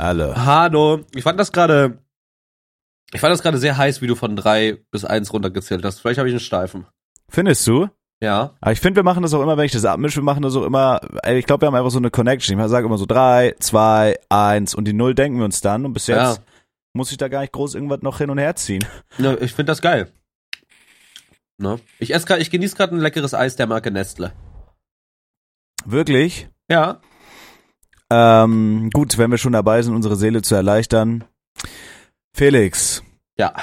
Hallo. Hallo. Ich fand das gerade, ich fand das gerade sehr heiß, wie du von drei bis eins runtergezählt hast. Vielleicht habe ich einen Steifen. Findest du? Ja. Aber ich finde, wir machen das auch immer, wenn ich das abmische, wir machen das auch immer, ich glaube, wir haben einfach so eine Connection. Ich sage immer so drei, zwei, eins und die Null denken wir uns dann und bis jetzt Ja. muss ich da gar nicht groß irgendwas noch hin und her ziehen. ja ich finde das geil. Ne? Ich esse grad, ich genieße gerade ein leckeres Eis der Marke Nestle. Wirklich? Ja. Ähm, gut, wenn wir schon dabei sind, unsere Seele zu erleichtern. Felix, Ja.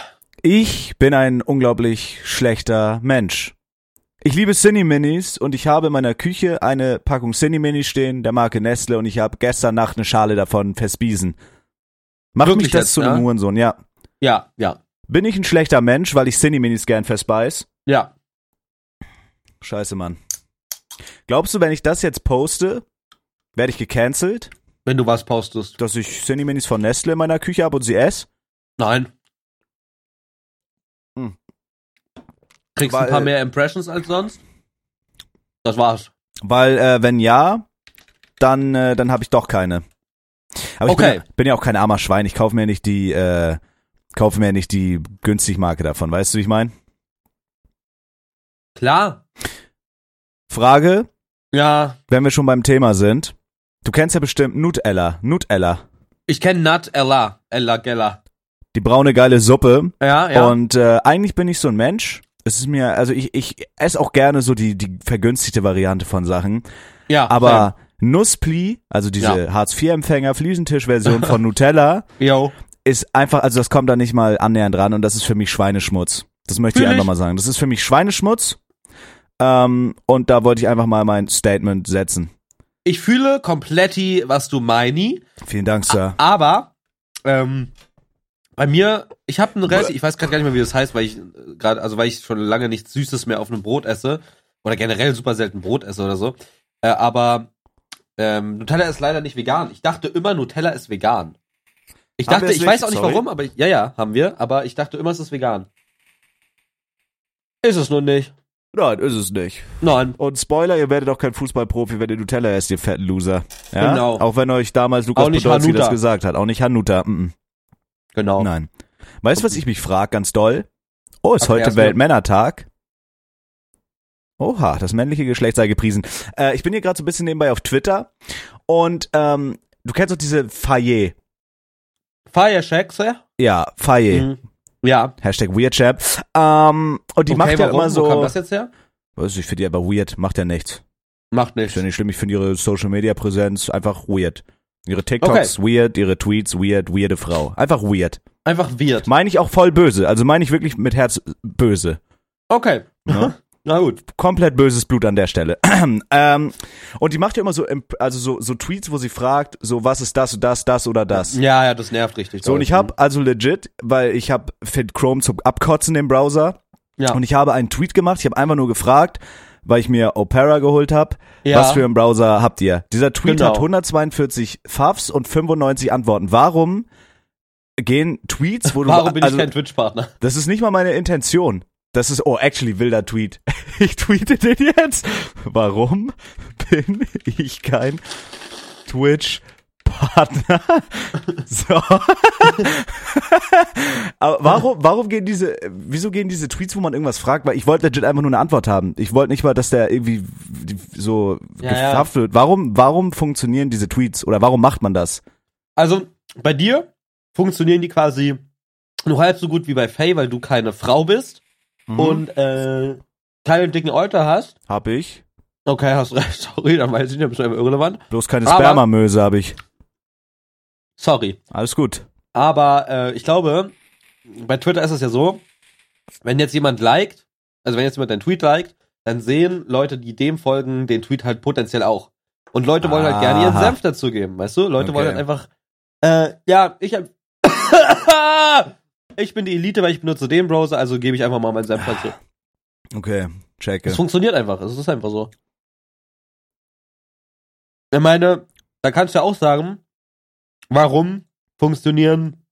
ich bin ein unglaublich schlechter Mensch. Ich liebe Cine Minis und ich habe in meiner Küche eine Packung Cine Minis stehen, der Marke Nestle und ich habe gestern Nacht eine Schale davon verspiesen. Macht Wirklich mich das jetzt, zu einem ja? Hurensohn, ja. Ja, ja. Bin ich ein schlechter Mensch, weil ich Cine Minis gern verspeis? Ja. Scheiße, Mann. Glaubst du, wenn ich das jetzt poste, werde ich gecancelt, Wenn du was postest. dass ich Cine Minis von Nestle in meiner Küche habe und sie esse? Nein. Hm. Kriegst Weil- ein paar mehr Impressions als sonst? Das war's. Weil, äh, wenn ja, dann, äh, dann habe ich doch keine. Aber ich Okay. bin, ja- bin ja auch kein armer Schwein. Ich kaufe mir nicht die, äh, kaufe mir nicht die günstig Marke davon. Weißt du, wie ich meine? Klar. Frage, Ja. wenn wir schon beim Thema sind. Du kennst ja bestimmt Nutella. Nutella. Ich kenne Nut Ella. Gella. Die braune geile Suppe. Ja, ja. Und äh, eigentlich bin ich so ein Mensch. Es ist mir, also ich, ich esse auch gerne so die, die vergünstigte Variante von Sachen. ja. Aber Nusspli, also diese Ja. Hartz-IV-Empfänger, Fliesentisch-Version von Nutella, Yo. ist einfach, also das kommt da nicht mal annähernd ran und das ist für mich Schweineschmutz. Das möchte ich Fühl einfach ich. mal sagen. Das ist für mich Schweineschmutz. Ähm, und da wollte ich einfach mal mein Statement setzen. Ich fühle kompletti, was du meini, Vielen Dank, Sir. aber ähm, bei mir, ich habe ein relativ, ich weiß gerade gar nicht mehr, wie das heißt, weil ich gerade, also weil ich schon lange nichts Süßes mehr auf einem Brot esse oder generell super selten Brot esse oder so. Äh, aber ähm, Nutella ist leider nicht vegan. Ich dachte immer, Nutella ist vegan. Ich Haben dachte, ich weiß nicht? auch nicht Sorry. warum, aber ja, ja, haben wir, aber ich dachte immer, es ist vegan. Ist es nur nicht. Nein, ist es nicht. Nein. Und Spoiler, ihr werdet auch kein Fußballprofi, wenn ihr Nutella esst, ihr fetten Loser. Ja? Genau. Auch wenn euch damals Lukas Podolski das gesagt hat. Auch nicht Hanuta. Mm Genau. -mm. Nein. Weißt du, was ich mich frag, ganz doll? Oh, ist Okay, heute. Weltmännertag. Oha, das männliche Geschlecht sei gepriesen. Äh, ich bin hier gerade so ein bisschen nebenbei auf Twitter und ähm, du kennst doch diese Faye. Shacks, ja? Ja, Faye. Mhm. Ja. Hashtag WeirdChap. Ähm, und die okay, macht ja warum? immer Wo kam so. das jetzt her? Weiß ich, ich finde die aber weird, macht ja nichts. Macht Ist nichts. ja nicht schlimm, ich finde ihre Social Media Präsenz einfach weird. Ihre TikToks weird, ihre Tweets weird, weirde Frau. Einfach weird. Einfach weird. Meine ich auch voll böse. Also meine ich wirklich mit Herz böse. Okay. Ne? Na gut. Komplett böses Blut an der Stelle. ähm, und die macht ja immer so, also so, so Tweets, wo sie fragt, so was ist das, das, das oder das. Ja, ja, das nervt richtig. So, und ich habe also legit, weil ich habe Fit Chrome zum Abkotzen im Browser ja. und ich habe einen Tweet gemacht. Ich habe einfach nur gefragt, weil ich mir Opera geholt habe. Ja. Was für einen Browser habt ihr? Dieser Tweet Genau. hat 142 Favs und 95 Antworten. Warum gehen Tweets, wo du Warum bin also, ich kein Twitch-Partner? das ist nicht mal meine Intention. Das ist, oh, actually, wilder Tweet. Ich tweete den jetzt. Warum bin ich kein Twitch-Partner? So. Aber warum, warum gehen diese, wieso gehen diese Tweets, wo man irgendwas fragt? Weil ich wollte legit einfach nur eine Antwort haben. Ich wollte nicht mal, dass der irgendwie so Ja, ja. gefafft wird. Warum, warum funktionieren diese Tweets? Oder warum macht man das? Also, bei dir funktionieren die quasi nur halb so gut wie bei Faye, weil du keine Frau bist Mhm. und äh, keine dicken Euter hast. Hab ich. Okay, hast recht. Sorry, dann weiß ich nicht, bist du irrelevant. Bloß keine Aber- Spermamöse habe ich. Sorry. Alles gut. Aber äh, ich glaube, bei Twitter ist es ja so, wenn jetzt jemand liked, also wenn jetzt jemand deinen Tweet liked, dann sehen Leute, die dem folgen, den Tweet halt potenziell auch. Und Leute wollen halt gerne ihren Aha. Senf dazu geben, weißt du? Leute Okay. wollen halt einfach, äh, ja, ich hab, ich bin die Elite, weil ich benutze den Browser, also gebe ich einfach mal meinen Senf dazu. Okay, checke. Es funktioniert einfach, es ist einfach so. Ich meine, da kannst du ja auch sagen, warum funktionieren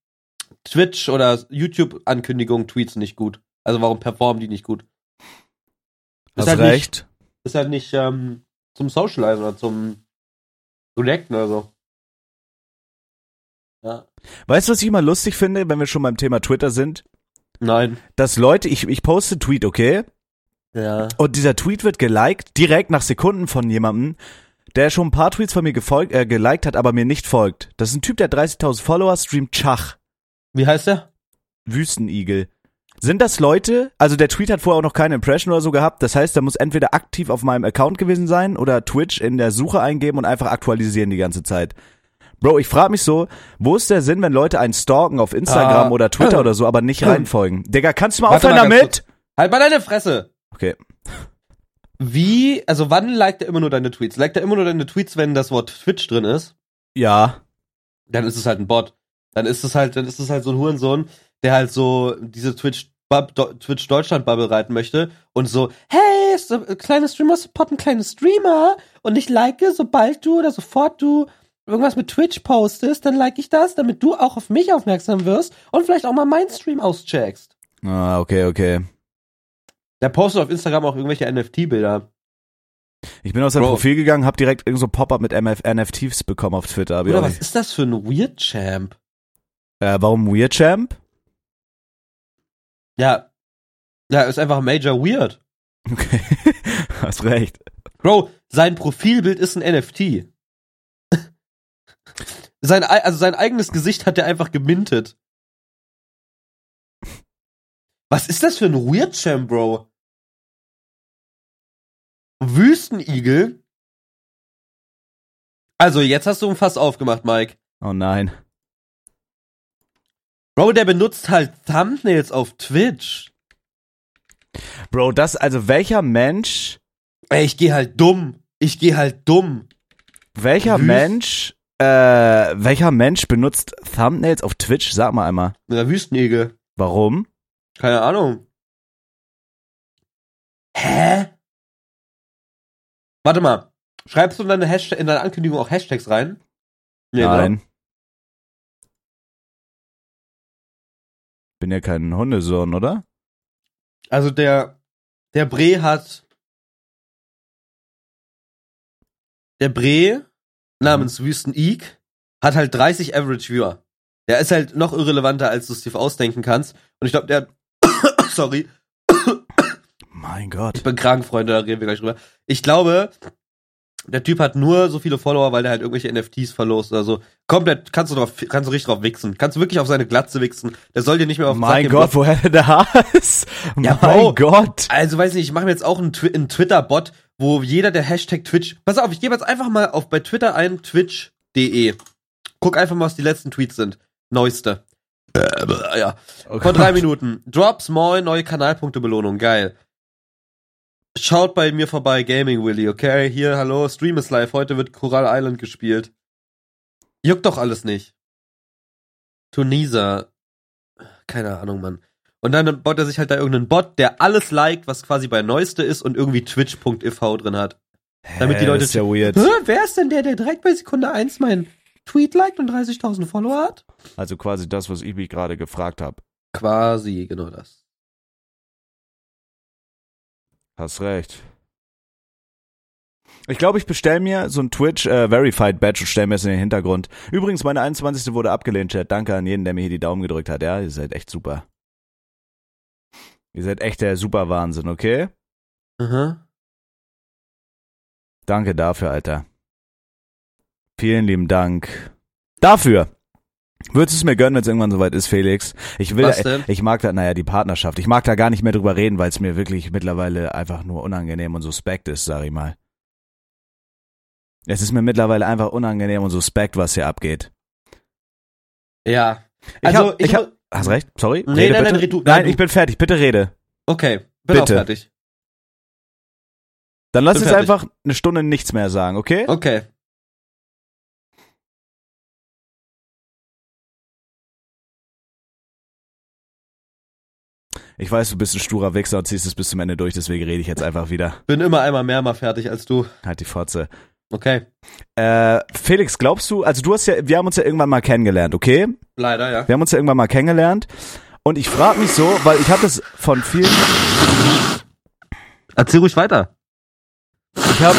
Twitch oder YouTube-Ankündigungen, Tweets nicht gut? Also warum performen die nicht gut? Hast halt recht. Nicht, ist halt nicht ähm, zum Socializen oder zum Connecten oder so. Ja. Weißt du, was ich immer lustig finde, wenn wir schon beim Thema Twitter sind? Nein. Dass Leute, ich, ich poste einen Tweet, okay? Ja. Und dieser Tweet wird geliked, direkt nach Sekunden von jemandem, der schon ein paar Tweets von mir gefolgt, äh, geliked hat, aber mir nicht folgt. Das ist ein Typ, der 30.000 Follower streamt Schach. Wie heißt der? Wüstenigel. Sind das Leute, also der Tweet hat vorher auch noch keine Impression oder so gehabt, das heißt, er muss entweder aktiv auf meinem Account gewesen sein oder Twitch in der Suche eingeben und einfach aktualisieren die ganze Zeit. Bro, ich frage mich so, wo ist der Sinn, wenn Leute einen stalken auf Instagram Ah. oder Twitter oder so, aber nicht reinfolgen? Digga, kannst du mal Warte aufhören mal damit? Halt mal deine Fresse! Okay. Wie, also wann liked er immer nur deine Tweets? Liked er immer nur deine Tweets, wenn das Wort Twitch drin ist? Ja. Dann ist es halt ein Bot. Dann ist es halt, dann ist es halt so ein Hurensohn, der halt so diese Twitch Twitch Deutschland Bubble reiten möchte und so, hey, so, äh, kleine Streamer supporten kleine Streamer und ich like, sobald du oder sofort du irgendwas mit Twitch postest, dann like ich das, damit du auch auf mich aufmerksam wirst und vielleicht auch mal meinen Stream auscheckst. Ah, okay, okay. Der postet auf Instagram auch irgendwelche NFT-Bilder. Ich bin auf sein Bro. Profil gegangen, hab direkt irgend so Pop-up mit MF NFTs bekommen auf Twitter. Oder was nicht. ist das für ein Weird Champ? Äh, warum Weird Champ? Ja. Ja, ist einfach Major Weird. Okay. Hast recht. Bro, sein Profilbild ist ein NFT. Sein, ei- also sein eigenes Gesicht hat er einfach gemintet. Was ist das für ein Weird Champ, Bro? Wüstenigel? Also, jetzt hast du ein Fass aufgemacht, Mike. Oh nein. Bro, der benutzt halt Thumbnails auf Twitch. Bro, das, also welcher Mensch, Ey, ich geh halt dumm. Ich geh halt dumm. welcher Wüst- Mensch, äh, welcher Mensch benutzt Thumbnails auf Twitch? Sag mal einmal. Der Wüstenigel. Warum? Keine Ahnung. Hä? Warte mal. Schreibst du in deine, Hashtag, in deine Ankündigung auch Hashtags rein? Nee, ne? Nein. Bin ja kein Hundesohn, oder? Also der, der Bre hat, der Bre namens Wüsten-Eek hat halt 30 Average Viewer. Der ist halt noch irrelevanter, als du es dir ausdenken kannst. Und ich glaube, der hat, sorry, Mein Gott. Ich bin krank, Freunde, da reden wir gleich drüber. Ich glaube, der Typ hat nur so viele Follower, weil der halt irgendwelche NFTs verlost oder so. Komplett, kannst du drauf, kannst du richtig drauf wichsen. Kannst du wirklich auf seine Glatze wichsen. Der soll dir nicht mehr auf den Sack Mein gehen, Gott, woher der Hass? Ja, mein Bro. Gott. Also, weiß nicht, ich mache mir jetzt auch einen, Twi einen Twitter-Bot, wo jeder der Hashtag Twitch. Pass auf, ich gebe jetzt einfach mal auf bei Twitter ein twitch.de. Guck einfach mal, was die letzten Tweets sind. Neueste. Äh, ja. Oh Vor drei. Minuten. Drops, moin, neue Kanalpunkte Belohnung. Geil. Schaut bei mir vorbei, Gaming Willy, okay? Hier, hallo, Stream ist live. Heute wird Coral Island gespielt. Juckt doch alles nicht. Tunisa. Keine Ahnung, Mann. Und dann baut er sich halt da irgendeinen Bot, der alles liked, was quasi bei Neueste ist und irgendwie twitch.tv drin hat. damit die Hä, Leute- Das ist ja weird. Wer ist denn der, der direkt bei Sekunde 1 meinen Tweet liked und 30.000 Follower hat? Also quasi das, was ich mich gerade gefragt habe. Quasi, genau das. Hast recht. Ich glaube, ich bestell mir so ein Twitch äh, Verified Badge und stell mir es in den Hintergrund. Übrigens, meine 21. wurde abgelehnt, Chat. Danke an jeden, der mir hier die Daumen gedrückt hat. Ja, ihr seid echt super. Ihr seid echt der super Wahnsinn, okay? Aha. Danke dafür, Alter. Vielen lieben Dank. Dafür. Würdest du es mir gönnen, wenn es irgendwann soweit ist, Felix? Ich will, denn? ich mag da, naja, die Partnerschaft. Ich mag da gar nicht mehr drüber reden, weil es mir wirklich mittlerweile einfach nur unangenehm und suspekt ist, sag ich mal. Es ist mir mittlerweile einfach unangenehm und suspekt, was hier abgeht. Ja. Ich Also, hab, ich ich hab, hast recht, sorry. Nee, rede nein, bitte. nein, red du, nein, nein, ich bin fertig, bitte rede. Okay, bin auch Bitte. fertig. Dann lass Bin uns fertig. einfach eine Stunde nichts mehr sagen, okay? Okay. Ich weiß, du bist ein sturer Wichser und ziehst es bis zum Ende durch, deswegen rede ich jetzt einfach wieder. Bin immer einmal mehr mal fertig als du. Halt die Fotze. Okay. Äh, Felix, glaubst du, also du hast ja, wir haben uns ja irgendwann mal kennengelernt, okay? Leider, ja. Wir haben uns ja irgendwann mal kennengelernt. Und ich frage mich so, weil ich habe das von vielen, Erzähl ruhig weiter. ich habe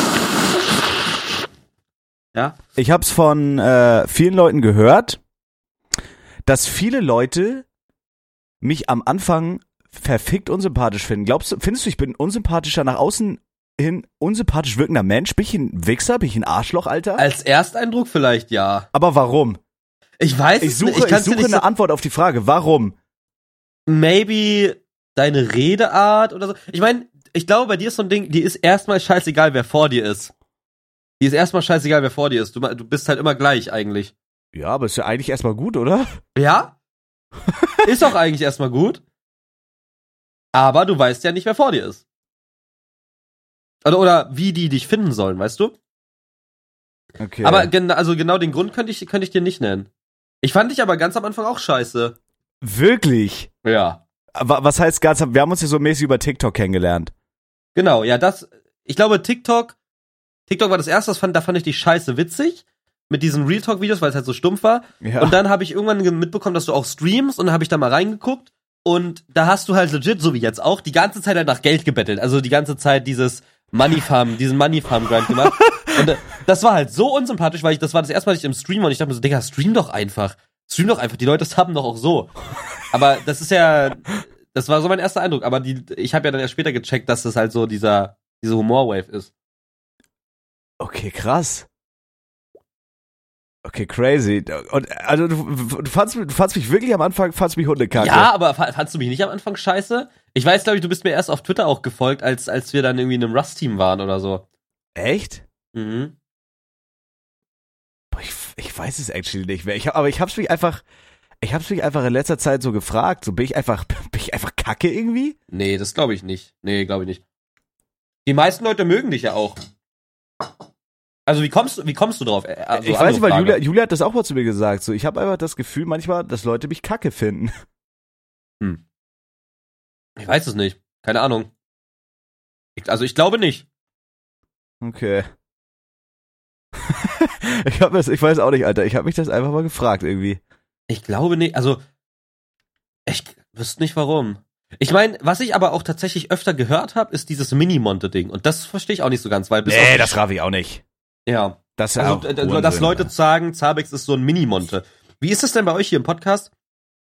Ja? ich hab's von äh, vielen Leuten gehört, dass viele Leute mich am Anfang verfickt unsympathisch finden. Glaubst du, findest du, ich bin unsympathischer nach außen hin unsympathisch wirkender Mensch? Bin ich ein Wichser? Bin ich ein Arschloch, Alter? Als Ersteindruck vielleicht ja. Aber warum? Ich weiß Ich suche, nicht. Ich, ich suche eine Antwort auf die Frage. Warum? so, maybe deine Redeart oder so. Ich meine, ich glaube, bei dir ist so ein Ding, die ist erstmal scheißegal, wer vor dir ist. Die ist erstmal scheißegal, wer vor dir ist. Du, du bist halt immer gleich eigentlich. Ja, aber ist ja eigentlich erstmal gut, oder? Ja? ist doch eigentlich erstmal gut. Aber du weißt ja nicht, wer vor dir ist. Oder, oder wie die dich finden sollen, weißt du? Okay. Aber gen also genau den Grund könnte ich, könnte ich dir nicht nennen. Ich fand dich aber ganz am Anfang auch scheiße. wirklich? Ja. Aber was heißt ganz, wir haben uns ja so mäßig über TikTok kennengelernt. Genau, ja, das, ich glaube, TikTok, TikTok war das erste, das fand, da fand ich dich scheiße witzig. Mit diesen Real Talk-Videos, weil es halt so stumpf war. Ja. Und dann habe ich irgendwann ge- mitbekommen, dass du auch streamst und dann habe ich da mal reingeguckt. Und da hast du halt legit, so wie jetzt auch, die ganze Zeit halt nach Geld gebettelt. Also die ganze Zeit dieses Money Farm, diesen Money Farm Grind gemacht. Und äh, das war halt so unsympathisch, weil ich, das war das erste Mal, dass ich im Stream war und ich dachte mir so, Digga, stream doch einfach. Stream doch einfach. Die Leute haben doch auch so. Aber das ist ja, das war so mein erster Eindruck. Aber die, ich habe ja dann erst später gecheckt, dass das halt so dieser, diese Humor-Wave ist. Okay, krass. Okay, crazy. Und also du, du, fandst, du fandst mich wirklich am Anfang, fandst mich Hundekacke. Ja, aber fa- fandst du mich nicht am Anfang scheiße? Ich weiß, glaube ich, du bist mir erst auf Twitter auch gefolgt, als, als wir dann irgendwie in einem Rust-Team waren oder so. Echt? Mhm. Boah, ich, ich weiß es actually nicht mehr. Ich hab, aber ich hab's mich einfach, ich hab's mich einfach in letzter Zeit so gefragt. So bin ich einfach, bin ich einfach Kacke irgendwie? Nee, das glaube ich nicht. Nee, glaube ich nicht. Die meisten Leute mögen dich ja auch. Also wie kommst du, wie kommst du drauf? Also, ich weiß nicht, weil Julia. Julia hat das auch mal zu mir gesagt. So, ich habe einfach das Gefühl manchmal, dass Leute mich Kacke finden. Ich weiß es nicht. Keine Ahnung. Ich, also ich glaube nicht. Okay. ich hab das, ich weiß auch nicht, Alter. Ich habe mich das einfach mal gefragt irgendwie. Ich glaube nicht. Also ich wüsste nicht warum. Ich meine, was ich aber auch tatsächlich öfter gehört habe, ist dieses Mini-Monte-Ding. Und das verstehe ich auch nicht so ganz, weil bis Nee, das raff ich auch nicht. Ja. Das ist ja Also, auch äh, dass Unsinn, Leute Alter. sagen, Zabex ist so ein Mini-Monte. Wie ist es denn bei euch hier im Podcast?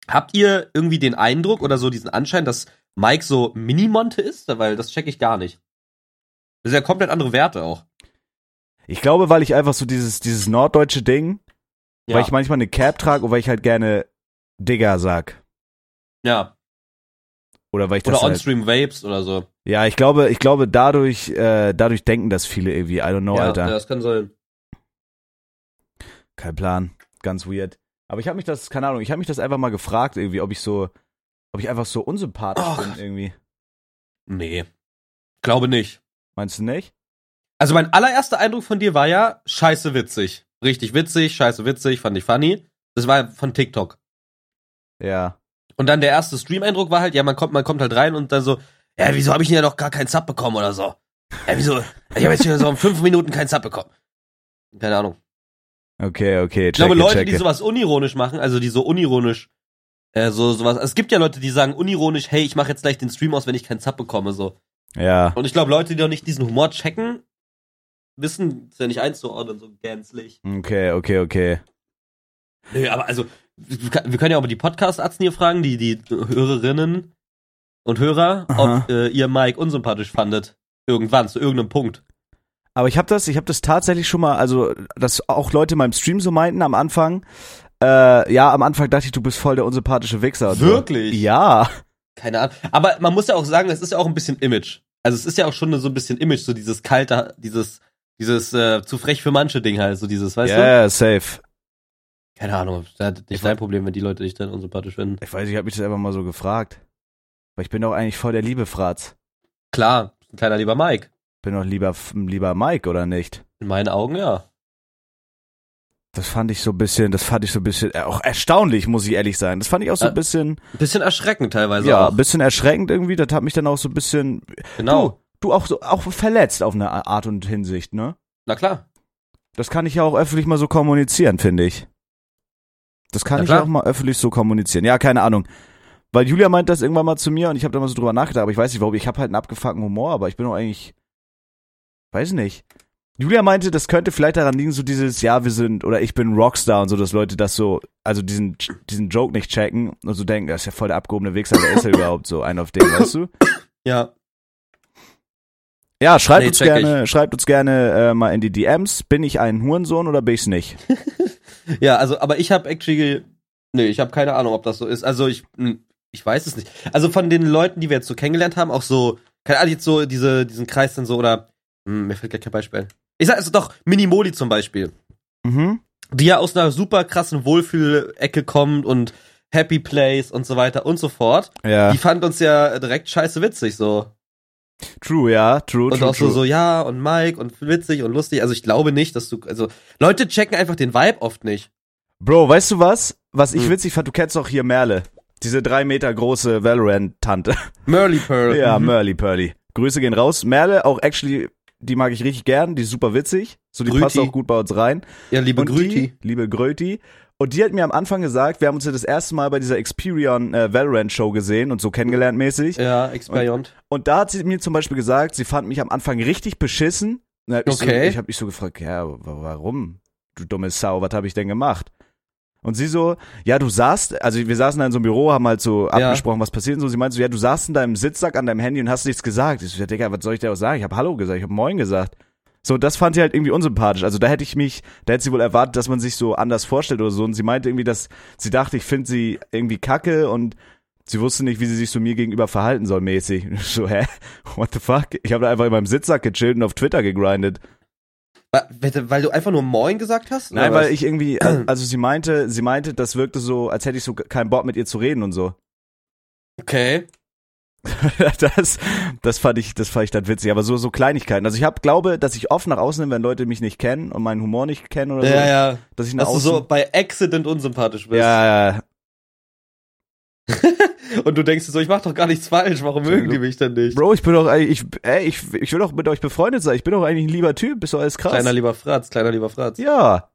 Habt ihr irgendwie den Eindruck oder so diesen Anschein, dass Mike so Mini-Monte ist? Weil das checke ich gar nicht. Das ist ja komplett andere Werte auch. Ich glaube, weil ich einfach so dieses, dieses norddeutsche Ding, Ja. weil ich manchmal eine Cap trage und weil ich halt gerne Digger sag. ja. Oder weil ich Oder das halt, On-Stream Vapes oder so. Ja, ich glaube, ich glaube, dadurch, äh, dadurch denken das viele irgendwie. I don't know, ja, Alter. ja, das kann sein. Kein Plan. Ganz weird. Aber ich habe mich das, keine Ahnung, ich habe mich das einfach mal gefragt, irgendwie, ob ich so, ob ich einfach so unsympathisch Och. bin, irgendwie. Nee. Glaube nicht. Meinst du nicht? Also mein allererster Eindruck von dir war ja scheiße witzig. Richtig witzig, scheiße witzig, fand ich funny. Das war von TikTok. Ja. Und dann der erste Stream-Eindruck war halt, ja, man kommt, man kommt halt rein und dann so, ja, wieso habe ich denn ja noch gar keinen Sub bekommen oder so? Ja, wieso? Ich habe jetzt schon so in fünf Minuten keinen Sub bekommen. Keine Ahnung. Okay, okay. Ich glaube, checke, Leute, die sowas unironisch machen, also die so unironisch, äh, so sowas. Es gibt ja Leute, die sagen unironisch, hey, ich mache jetzt gleich den Stream aus, wenn ich keinen Sub bekomme, so. Ja. Und ich glaube, Leute, die noch nicht diesen Humor checken, wissen es ja nicht einzuordnen, so gänzlich. Okay, okay, okay. Nö, aber also, wir können ja auch mal die Podcast-Arzten hier fragen, die, die Hörerinnen und Hörer, Aha. ob äh, ihr Mike unsympathisch fandet. Irgendwann, zu irgendeinem Punkt. Aber ich habe das, ich habe das tatsächlich schon mal, also dass auch Leute in meinem Stream so meinten am Anfang. Äh, ja, am Anfang dachte ich, du bist voll der unsympathische Wichser. Wirklich? So. Ja. Keine Ahnung. Aber man muss ja auch sagen, es ist ja auch ein bisschen Image. Also es ist ja auch schon so ein bisschen Image, so dieses kalte, dieses, dieses äh, zu frech für manche Ding halt, so dieses, weißt du? ja, safe. Keine Ahnung, das ist Ich nicht dein Problem, wenn die Leute dich dann unsympathisch finden. Ich weiß, ich habe mich das einfach mal so gefragt. Weil ich bin doch eigentlich voll der liebe Fratz. Klar, ein kleiner lieber Mike. Bin doch lieber, lieber Mike, oder nicht? In meinen Augen, ja. Das fand ich so ein bisschen, das fand ich so ein bisschen, äh, auch erstaunlich, muss ich ehrlich sein. Das fand ich auch so ein Äh, bisschen, Ein bisschen erschreckend teilweise ja, auch. ein bisschen erschreckend irgendwie. Das hat mich dann auch so ein bisschen, Genau. du, du auch so, auch verletzt auf eine Art und Hinsicht, ne? Na klar. Das kann ich ja auch öffentlich mal so kommunizieren, finde ich. Das kann Ja, ich klar. auch mal öffentlich so kommunizieren. Ja, keine Ahnung. Weil Julia meint das irgendwann mal zu mir und ich habe da mal so drüber nachgedacht, aber ich weiß nicht warum. Ich habe halt einen abgefuckten Humor, aber ich bin doch eigentlich, weiß nicht. Julia meinte, das könnte vielleicht daran liegen, so dieses, ja, wir sind, oder ich bin Rockstar und so, dass Leute das so, also diesen, diesen Joke nicht checken und so denken, das ist ja voll der abgehobene Wichser, wer ist er überhaupt so, ein auf den, weißt du? Ja. Ja, schreibt Nee, uns gerne, schreibt uns gerne äh, mal in die DMs, bin ich ein Hurensohn oder bin ich's nicht? Ja, also, aber ich habe actually, nee, ich habe keine Ahnung, ob das so ist. Also ich, hm, ich weiß es nicht. Also von den Leuten, die wir jetzt so kennengelernt haben, auch so, keine Ahnung, jetzt so diese, diesen Kreis dann so oder, hm, mir fällt gar kein Beispiel. Ich sag also doch, Minimoli zum Beispiel, Mhm. die ja aus einer super krassen Wohlfühlecke kommt und Happy Place und so weiter und so fort. Ja, Die fand uns ja direkt scheiße witzig so. True, ja, true, Und true, auch so, true. so, ja, und Mike und witzig und lustig. Also ich glaube nicht, dass du, also Leute checken einfach den Vibe oft nicht. Bro, weißt du was? Was ich Hm. witzig fand, du kennst doch hier Merle. Diese drei Meter große Valorant-Tante. Merly Pearl. Ja, Mhm. Merly Pearly. Grüße gehen raus. Merle, auch actually, die mag ich richtig gern, die ist super witzig. So, die Grüti. passt auch gut bei uns rein. Ja, liebe und Grüti. Die, liebe Gröti. Und die hat mir am Anfang gesagt, wir haben uns ja das erste Mal bei dieser Experion äh, Valorant Show gesehen und so kennengelernt mäßig. Ja, Experiont. Und da hat sie mir zum Beispiel gesagt, sie fand mich am Anfang richtig beschissen. Und hab ich Okay. So, ich habe mich so gefragt, ja, wa- warum? Du dumme Sau, was habe ich denn gemacht? Und sie so, ja, du saßt, also wir saßen da in so einem Büro, haben halt so Ja. abgesprochen, was passiert und so. Sie meinte so, ja, du saßt in deinem Sitzsack an deinem Handy und hast nichts gesagt. Ich so, ja, Digga, was soll ich dir auch sagen? Ich habe Hallo gesagt, ich habe Moin gesagt. So, das fand sie halt irgendwie unsympathisch. Also da hätte ich mich, da hätte sie wohl erwartet, dass man sich so anders vorstellt oder so. Und sie meinte irgendwie, dass sie dachte, ich finde sie irgendwie kacke und sie wusste nicht, wie sie sich so mir gegenüber verhalten soll mäßig. So, hä? What the fuck? Ich habe da einfach in meinem Sitzsack gechillt und auf Twitter gegrindet. Weil du einfach nur Moin gesagt hast? Nein, weil was? ich irgendwie, also sie meinte, sie meinte, das wirkte so, als hätte ich so keinen Bock mit ihr zu reden und so. Okay. Das, das fand ich, das fand ich dann witzig, aber so, so Kleinigkeiten. Also ich hab, glaube, dass ich oft nach außen hin, wenn Leute mich nicht kennen und meinen Humor nicht kennen oder so, Ja, ja. dass ich nach Dass du außen, so bei Accident unsympathisch bist. ja, ja, Und du denkst dir so, ich mach doch gar nichts falsch, warum mögen die mich denn nicht? Bro, ich bin doch, eigentlich- ich, ey, ich, ich will doch mit euch befreundet sein. Ich bin doch eigentlich ein lieber Typ. Bist doch alles krass. Kleiner lieber Fratz, kleiner lieber Fratz. ja.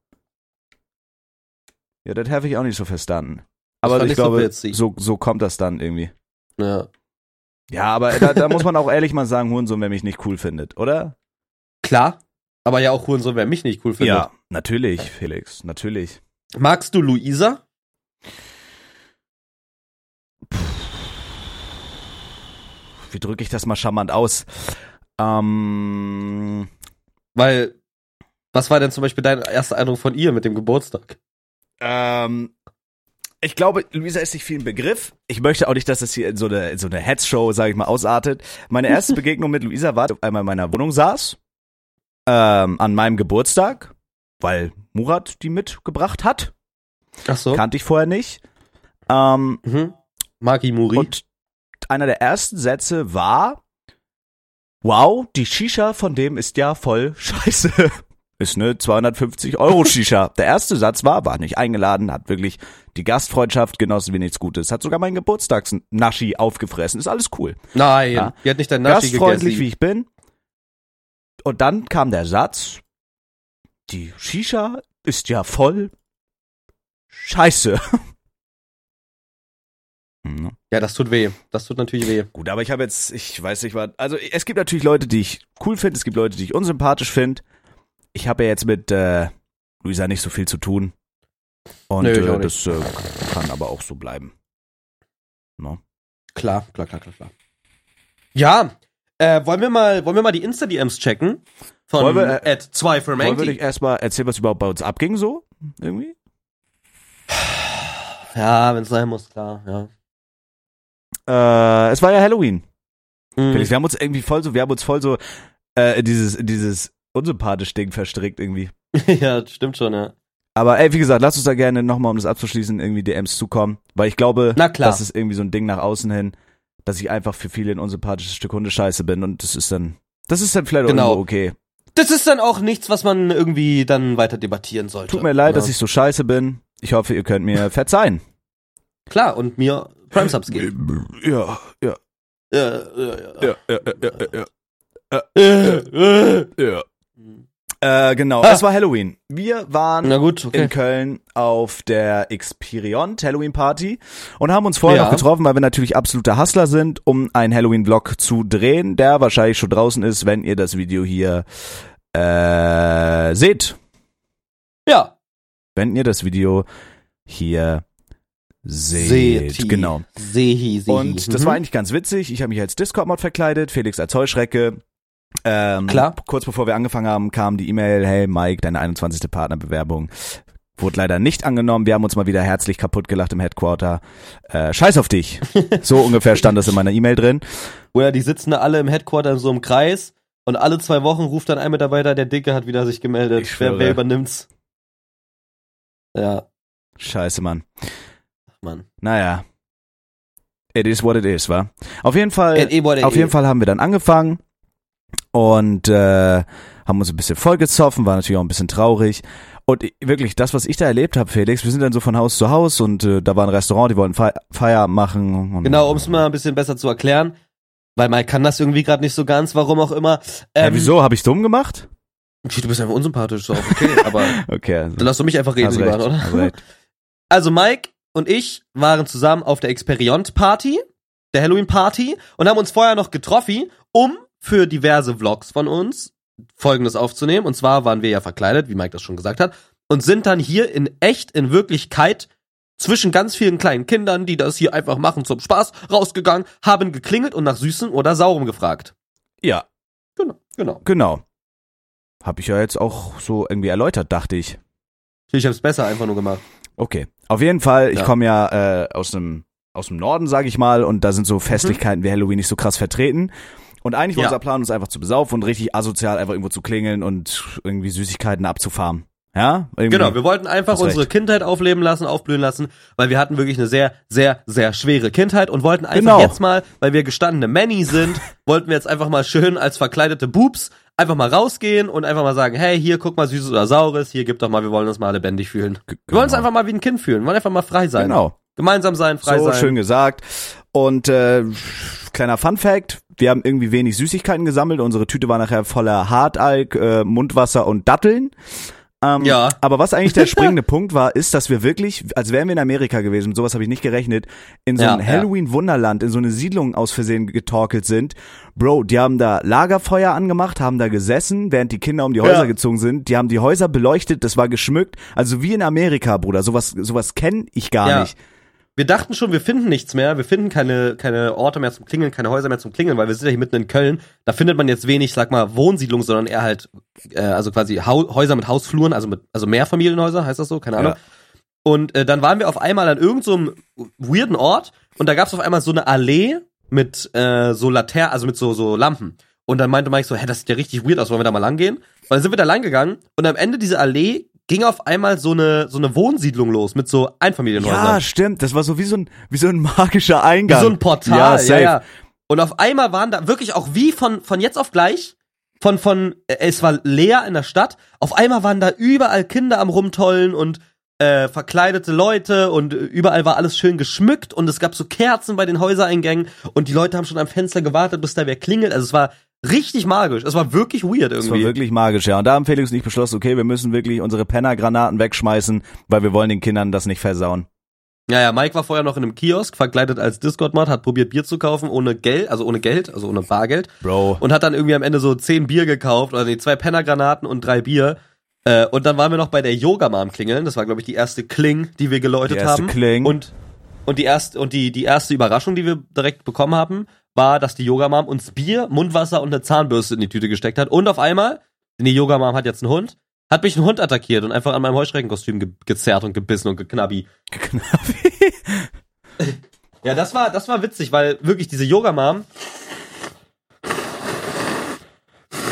Ja, das habe ich auch nicht so verstanden. Aber ich glaube, so, so kommt das dann irgendwie. Ja. Ja, aber da, da muss man auch ehrlich mal sagen, Hurensohn, wer mich nicht cool findet, oder? Klar. Aber ja auch Hurensohn, wer mich nicht cool findet. Ja, natürlich, Felix, natürlich. Magst du Luisa? Wie drücke ich das mal charmant aus? Ähm, Weil, was war denn zum Beispiel dein erster Eindruck von ihr mit dem Geburtstag? ähm, ich glaube, Luisa ist nicht viel ein Begriff. Ich möchte auch nicht, dass das hier in so eine, in so eine Headshow, sage ich mal, ausartet. Meine erste Begegnung mit Luisa war, als auf einmal in meiner Wohnung saß, ähm, an meinem Geburtstag, weil Murat die mitgebracht hat. Ach so. Kannte ich vorher nicht. Ähm, Mhm. Maki Muri. Und einer der ersten Sätze war, wow, die Shisha von dem ist ja voll scheiße. Ist ne 250 Euro Shisha. Der erste Satz war, war nicht eingeladen, hat wirklich die Gastfreundschaft genossen wie nichts Gutes. Hat sogar meinen Geburtstagsnaschi aufgefressen. Ist alles cool. Nein, Ja. die hat nicht dein Naschi Gastfreundlich gegessen. wie ich bin. Und dann kam der Satz, die Shisha ist ja voll scheiße. Hm, ne? Ja, das tut weh. Das tut natürlich weh. Gut, aber ich habe jetzt, ich weiß nicht, was. Also es gibt natürlich Leute, die ich cool finde, es gibt Leute, die ich unsympathisch finde. Ich habe ja jetzt mit äh, Luisa nicht so viel zu tun. Und auch äh, das äh, kann aber auch so bleiben. No. Klar, klar, klar, klar, klar. Ja, äh, wollen wir mal, wollen wir mal die Insta-DMs checken? Von Wollen wir, at 2 for Wollen wir erstmal erzählen, was überhaupt bei uns abging so? Irgendwie? Ja, wenn es sein muss, klar, ja. Äh, es war ja Halloween. Mhm. Wir haben uns irgendwie voll so, wir haben uns voll so äh, dieses, dieses unsympathisch Ding verstrickt irgendwie. ja, stimmt schon, ja. Aber ey, wie gesagt, lass uns da gerne nochmal, um das abzuschließen, irgendwie DMs zukommen. Weil ich glaube, das ist irgendwie so ein Ding nach außen hin, dass ich einfach für viele ein unsympathisches Stück Hundescheiße bin und das ist dann, das ist dann vielleicht auch Genau. irgendwo okay. Das ist dann auch nichts, was man irgendwie dann weiter debattieren sollte. Tut mir leid, ja. dass ich so scheiße bin. Ich hoffe, ihr könnt mir verzeihen. Klar, und mir Prime Subs geben. Ja, ja, Ja, ja, ja. ja, ja, ja, ja, Äh, äh. ja. Äh, genau, Ah. es war Halloween. Wir waren Na gut, okay. in Köln auf der Experion Halloween Party und haben uns vorher Ja. noch getroffen, weil wir natürlich absolute Hustler sind, um einen Halloween Vlog zu drehen, der wahrscheinlich schon draußen ist, wenn ihr das Video hier äh, äh, seht, Ja. wenn ihr das Video hier seht. Seht. Genau. Sehi, sehi. Und das Mhm. war eigentlich ganz witzig. Ich habe mich als Discord-Mod verkleidet, Felix als Heuschrecke. Ähm, Klar. Kurz bevor wir angefangen haben, kam die E-Mail, hey Mike, deine 21. Partnerbewerbung wurde leider nicht angenommen. Wir haben uns mal wieder herzlich kaputt gelacht im Headquarter. Äh, scheiß auf dich. So ungefähr stand das in meiner E-Mail drin. Oder die sitzen da alle im Headquarter in so einem Kreis und alle zwei Wochen ruft dann ein Mitarbeiter, der Dicke hat wieder sich gemeldet. Wer, wer übernimmt's? Ja, Scheiße, Mann. Mann. Naja. It is what it is, wa? Auf jeden Fall, auf jeden Fall haben wir dann angefangen und äh, haben uns ein bisschen vollgezoffen, war natürlich auch ein bisschen traurig. Und ich- wirklich, das, was ich da erlebt habe, Felix, wir sind dann so von Haus zu Haus und äh, da war ein Restaurant, die wollten Fe Feierabend machen. Genau, um es mal ein bisschen besser zu erklären, weil Mike kann das irgendwie gerade nicht so ganz, warum auch immer. Ähm, wieso? Habe ich dumm gemacht? Du bist einfach unsympathisch, auch okay, aber Okay, also, dann lass du mich einfach reden, recht, oder? hast recht. Also Mike und ich waren zusammen auf der Experiont Party, der Halloween Party und haben uns vorher noch getroffen, um für diverse Vlogs von uns Folgendes aufzunehmen. Und zwar waren wir ja verkleidet, wie Mike das schon gesagt hat, und sind dann hier in echt, in Wirklichkeit zwischen ganz vielen kleinen Kindern, die das hier einfach machen zum Spaß, rausgegangen, haben geklingelt und nach Süßem oder Saurem gefragt. Ja, Genau, genau. genau. Habe ich ja jetzt auch so irgendwie erläutert, dachte ich. Ich hab's besser einfach nur gemacht. Okay. Auf jeden Fall, ich Ja. komme ja äh, aus dem aus dem Norden, sage ich mal, und da sind so Festlichkeiten wie Halloween nicht so krass vertreten. Und eigentlich war Ja. unser Plan, uns einfach zu besaufen und richtig asozial einfach irgendwo zu klingeln und irgendwie Süßigkeiten abzufarmen. Ja? Irgendwie. Genau, wir wollten einfach unsere recht. Kindheit aufleben lassen, aufblühen lassen, weil wir hatten wirklich eine sehr, sehr, sehr schwere Kindheit und wollten einfach Genau. jetzt mal, weil wir gestandene Manny sind, wollten wir jetzt einfach mal schön als verkleidete Boobs einfach mal rausgehen und einfach mal sagen, hey, hier, guck mal, süßes oder saures, hier, gib doch mal, wir wollen uns mal lebendig fühlen. G- Wir wollen uns genau. einfach mal wie ein Kind fühlen, wir wollen einfach mal frei sein. Genau. Gemeinsam sein, frei so sein. schön gesagt. Und äh, kleiner Fun Fact, wir haben irgendwie wenig Süßigkeiten gesammelt. Unsere Tüte war nachher voller Hartalk, äh, Mundwasser und Datteln. Ähm, Ja. Aber was eigentlich der springende Punkt war, ist, dass wir wirklich, als wären wir in Amerika gewesen, sowas habe ich nicht gerechnet, in so Ja, ein. Halloween-Wunderland, in so eine Siedlung aus Versehen getorkelt sind. Bro, die haben da Lagerfeuer angemacht, haben da gesessen, während die Kinder um die Häuser Ja. gezogen sind. Die haben die Häuser beleuchtet, das war geschmückt. Also wie in Amerika, Bruder. Sowas, sowas kenne ich gar Ja. nicht. Wir dachten schon, wir finden nichts mehr, wir finden keine, keine Orte mehr zum Klingeln, keine Häuser mehr zum Klingeln, weil wir sind ja hier mitten in Köln. Da findet man jetzt wenig, sag mal, Wohnsiedlungen, sondern eher halt, äh, also quasi Hau Häuser mit Hausfluren, also mit, also Mehrfamilienhäuser, heißt das so? Keine Ahnung. Ja. Und äh, dann waren wir auf einmal an irgendeinem so weirden Ort und da gab es auf einmal so eine Allee mit äh, so Laternen, also mit so, so Lampen. Und dann meinte Mike so, hä, das sieht ja richtig weird aus, wollen wir da mal lang gehen? Und dann sind wir da lang gegangen und am Ende dieser Allee ging auf einmal so eine, so eine Wohnsiedlung los mit so Einfamilienhäusern. Ja, stimmt. Das war so wie so ein, wie so ein magischer Wie Eingang. so ein Portal, Ja, ja, safe. ja. Und auf einmal waren da wirklich auch wie von, von jetzt auf gleich, von, von, äh, es war leer in der Stadt, auf einmal waren da überall Kinder am Rumtollen und äh, verkleidete Leute und überall war alles schön geschmückt und es gab so Kerzen bei den Häusereingängen und die Leute haben schon am Fenster gewartet, bis da wer klingelt. Also es war richtig magisch. Es war wirklich weird Das war irgendwie. wirklich magisch, ja. Und da haben Felix und ich beschlossen, okay, wir müssen wirklich unsere Pennergranaten wegschmeißen, weil wir wollen den Kindern das nicht versauen. Ja, ja, Mike war vorher noch in einem Kiosk, verkleidet als Discord-Mod, hat probiert Bier zu kaufen, ohne Geld, also ohne Geld, also ohne Bargeld. Bro. und hat dann irgendwie am Ende so zehn Bier gekauft, oder nee, zwei Pennergranaten und drei Bier. Äh, und dann waren wir noch bei der Yoga-Mom klingeln. Das war, glaube ich, die erste Kling, die wir geläutet Die erste haben. Kling. Und, und die erste, und die, die erste Überraschung, die wir direkt bekommen haben, war, dass die Yoga-Mom uns Bier, Mundwasser und eine Zahnbürste in die Tüte gesteckt hat. Und auf einmal, denn die Yoga-Mom hat jetzt einen Hund, hat mich ein Hund attackiert und einfach an meinem Heuschreckenkostüm ge gezerrt und gebissen und geknabbi. Ja, das war, das war witzig, weil wirklich diese Yoga-Mom,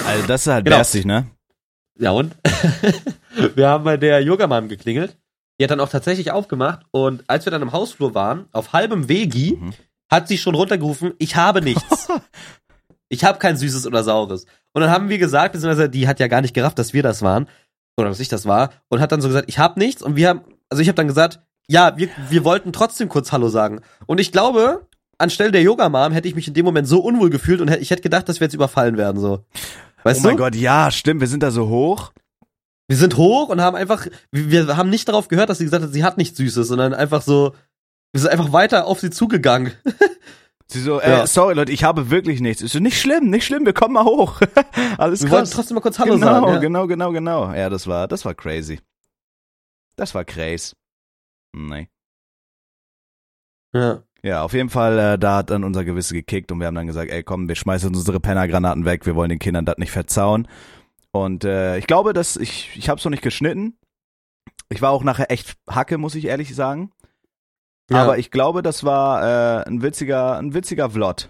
Also das ist halt Genau. lästig, ne? Ja und? wir haben bei der Yogamam geklingelt. Die hat dann auch tatsächlich aufgemacht und als wir dann im Hausflur waren, auf halbem Wegi, Mhm. Hat sie schon runtergerufen, ich habe nichts. ich habe kein Süßes oder Saures. Und dann haben wir gesagt, beziehungsweise die hat ja gar nicht gerafft, dass wir das waren, oder dass ich das war, und hat dann so gesagt, ich habe nichts. Und wir haben, also ich habe dann gesagt, ja, wir, wir wollten trotzdem kurz Hallo sagen. Und ich glaube, anstelle der Yogamam hätte ich mich in dem Moment so unwohl gefühlt und hätte, ich hätte gedacht, dass wir jetzt überfallen werden, so. Weißt oh du? mein Gott, ja, stimmt, wir sind da so hoch. Wir sind hoch und haben einfach, wir wir haben nicht darauf gehört, dass sie gesagt hat, sie hat nichts Süßes, sondern einfach so, wir sind einfach weiter auf sie zugegangen. Sie so, äh, Ja. sorry Leute, ich habe wirklich nichts. Ich so, nicht schlimm, nicht schlimm, wir kommen mal hoch. Alles Wir wollten krass. trotzdem mal kurz Hallo genau, sagen. Ja. genau, genau, genau. Ja, das war, das war crazy. Das war crazy. Nee. Ja. Ja, auf jeden Fall, äh, da hat dann unser Gewisse gekickt und wir haben dann gesagt, ey komm, wir schmeißen unsere Pennergranaten weg, wir wollen den Kindern das nicht verzauen. Und äh, ich glaube, dass ich, ich habe es noch nicht geschnitten. Ich war auch nachher echt Hacke, muss ich ehrlich sagen. Ja. Aber ich glaube, das war äh, ein witziger, ein witziger Vlog.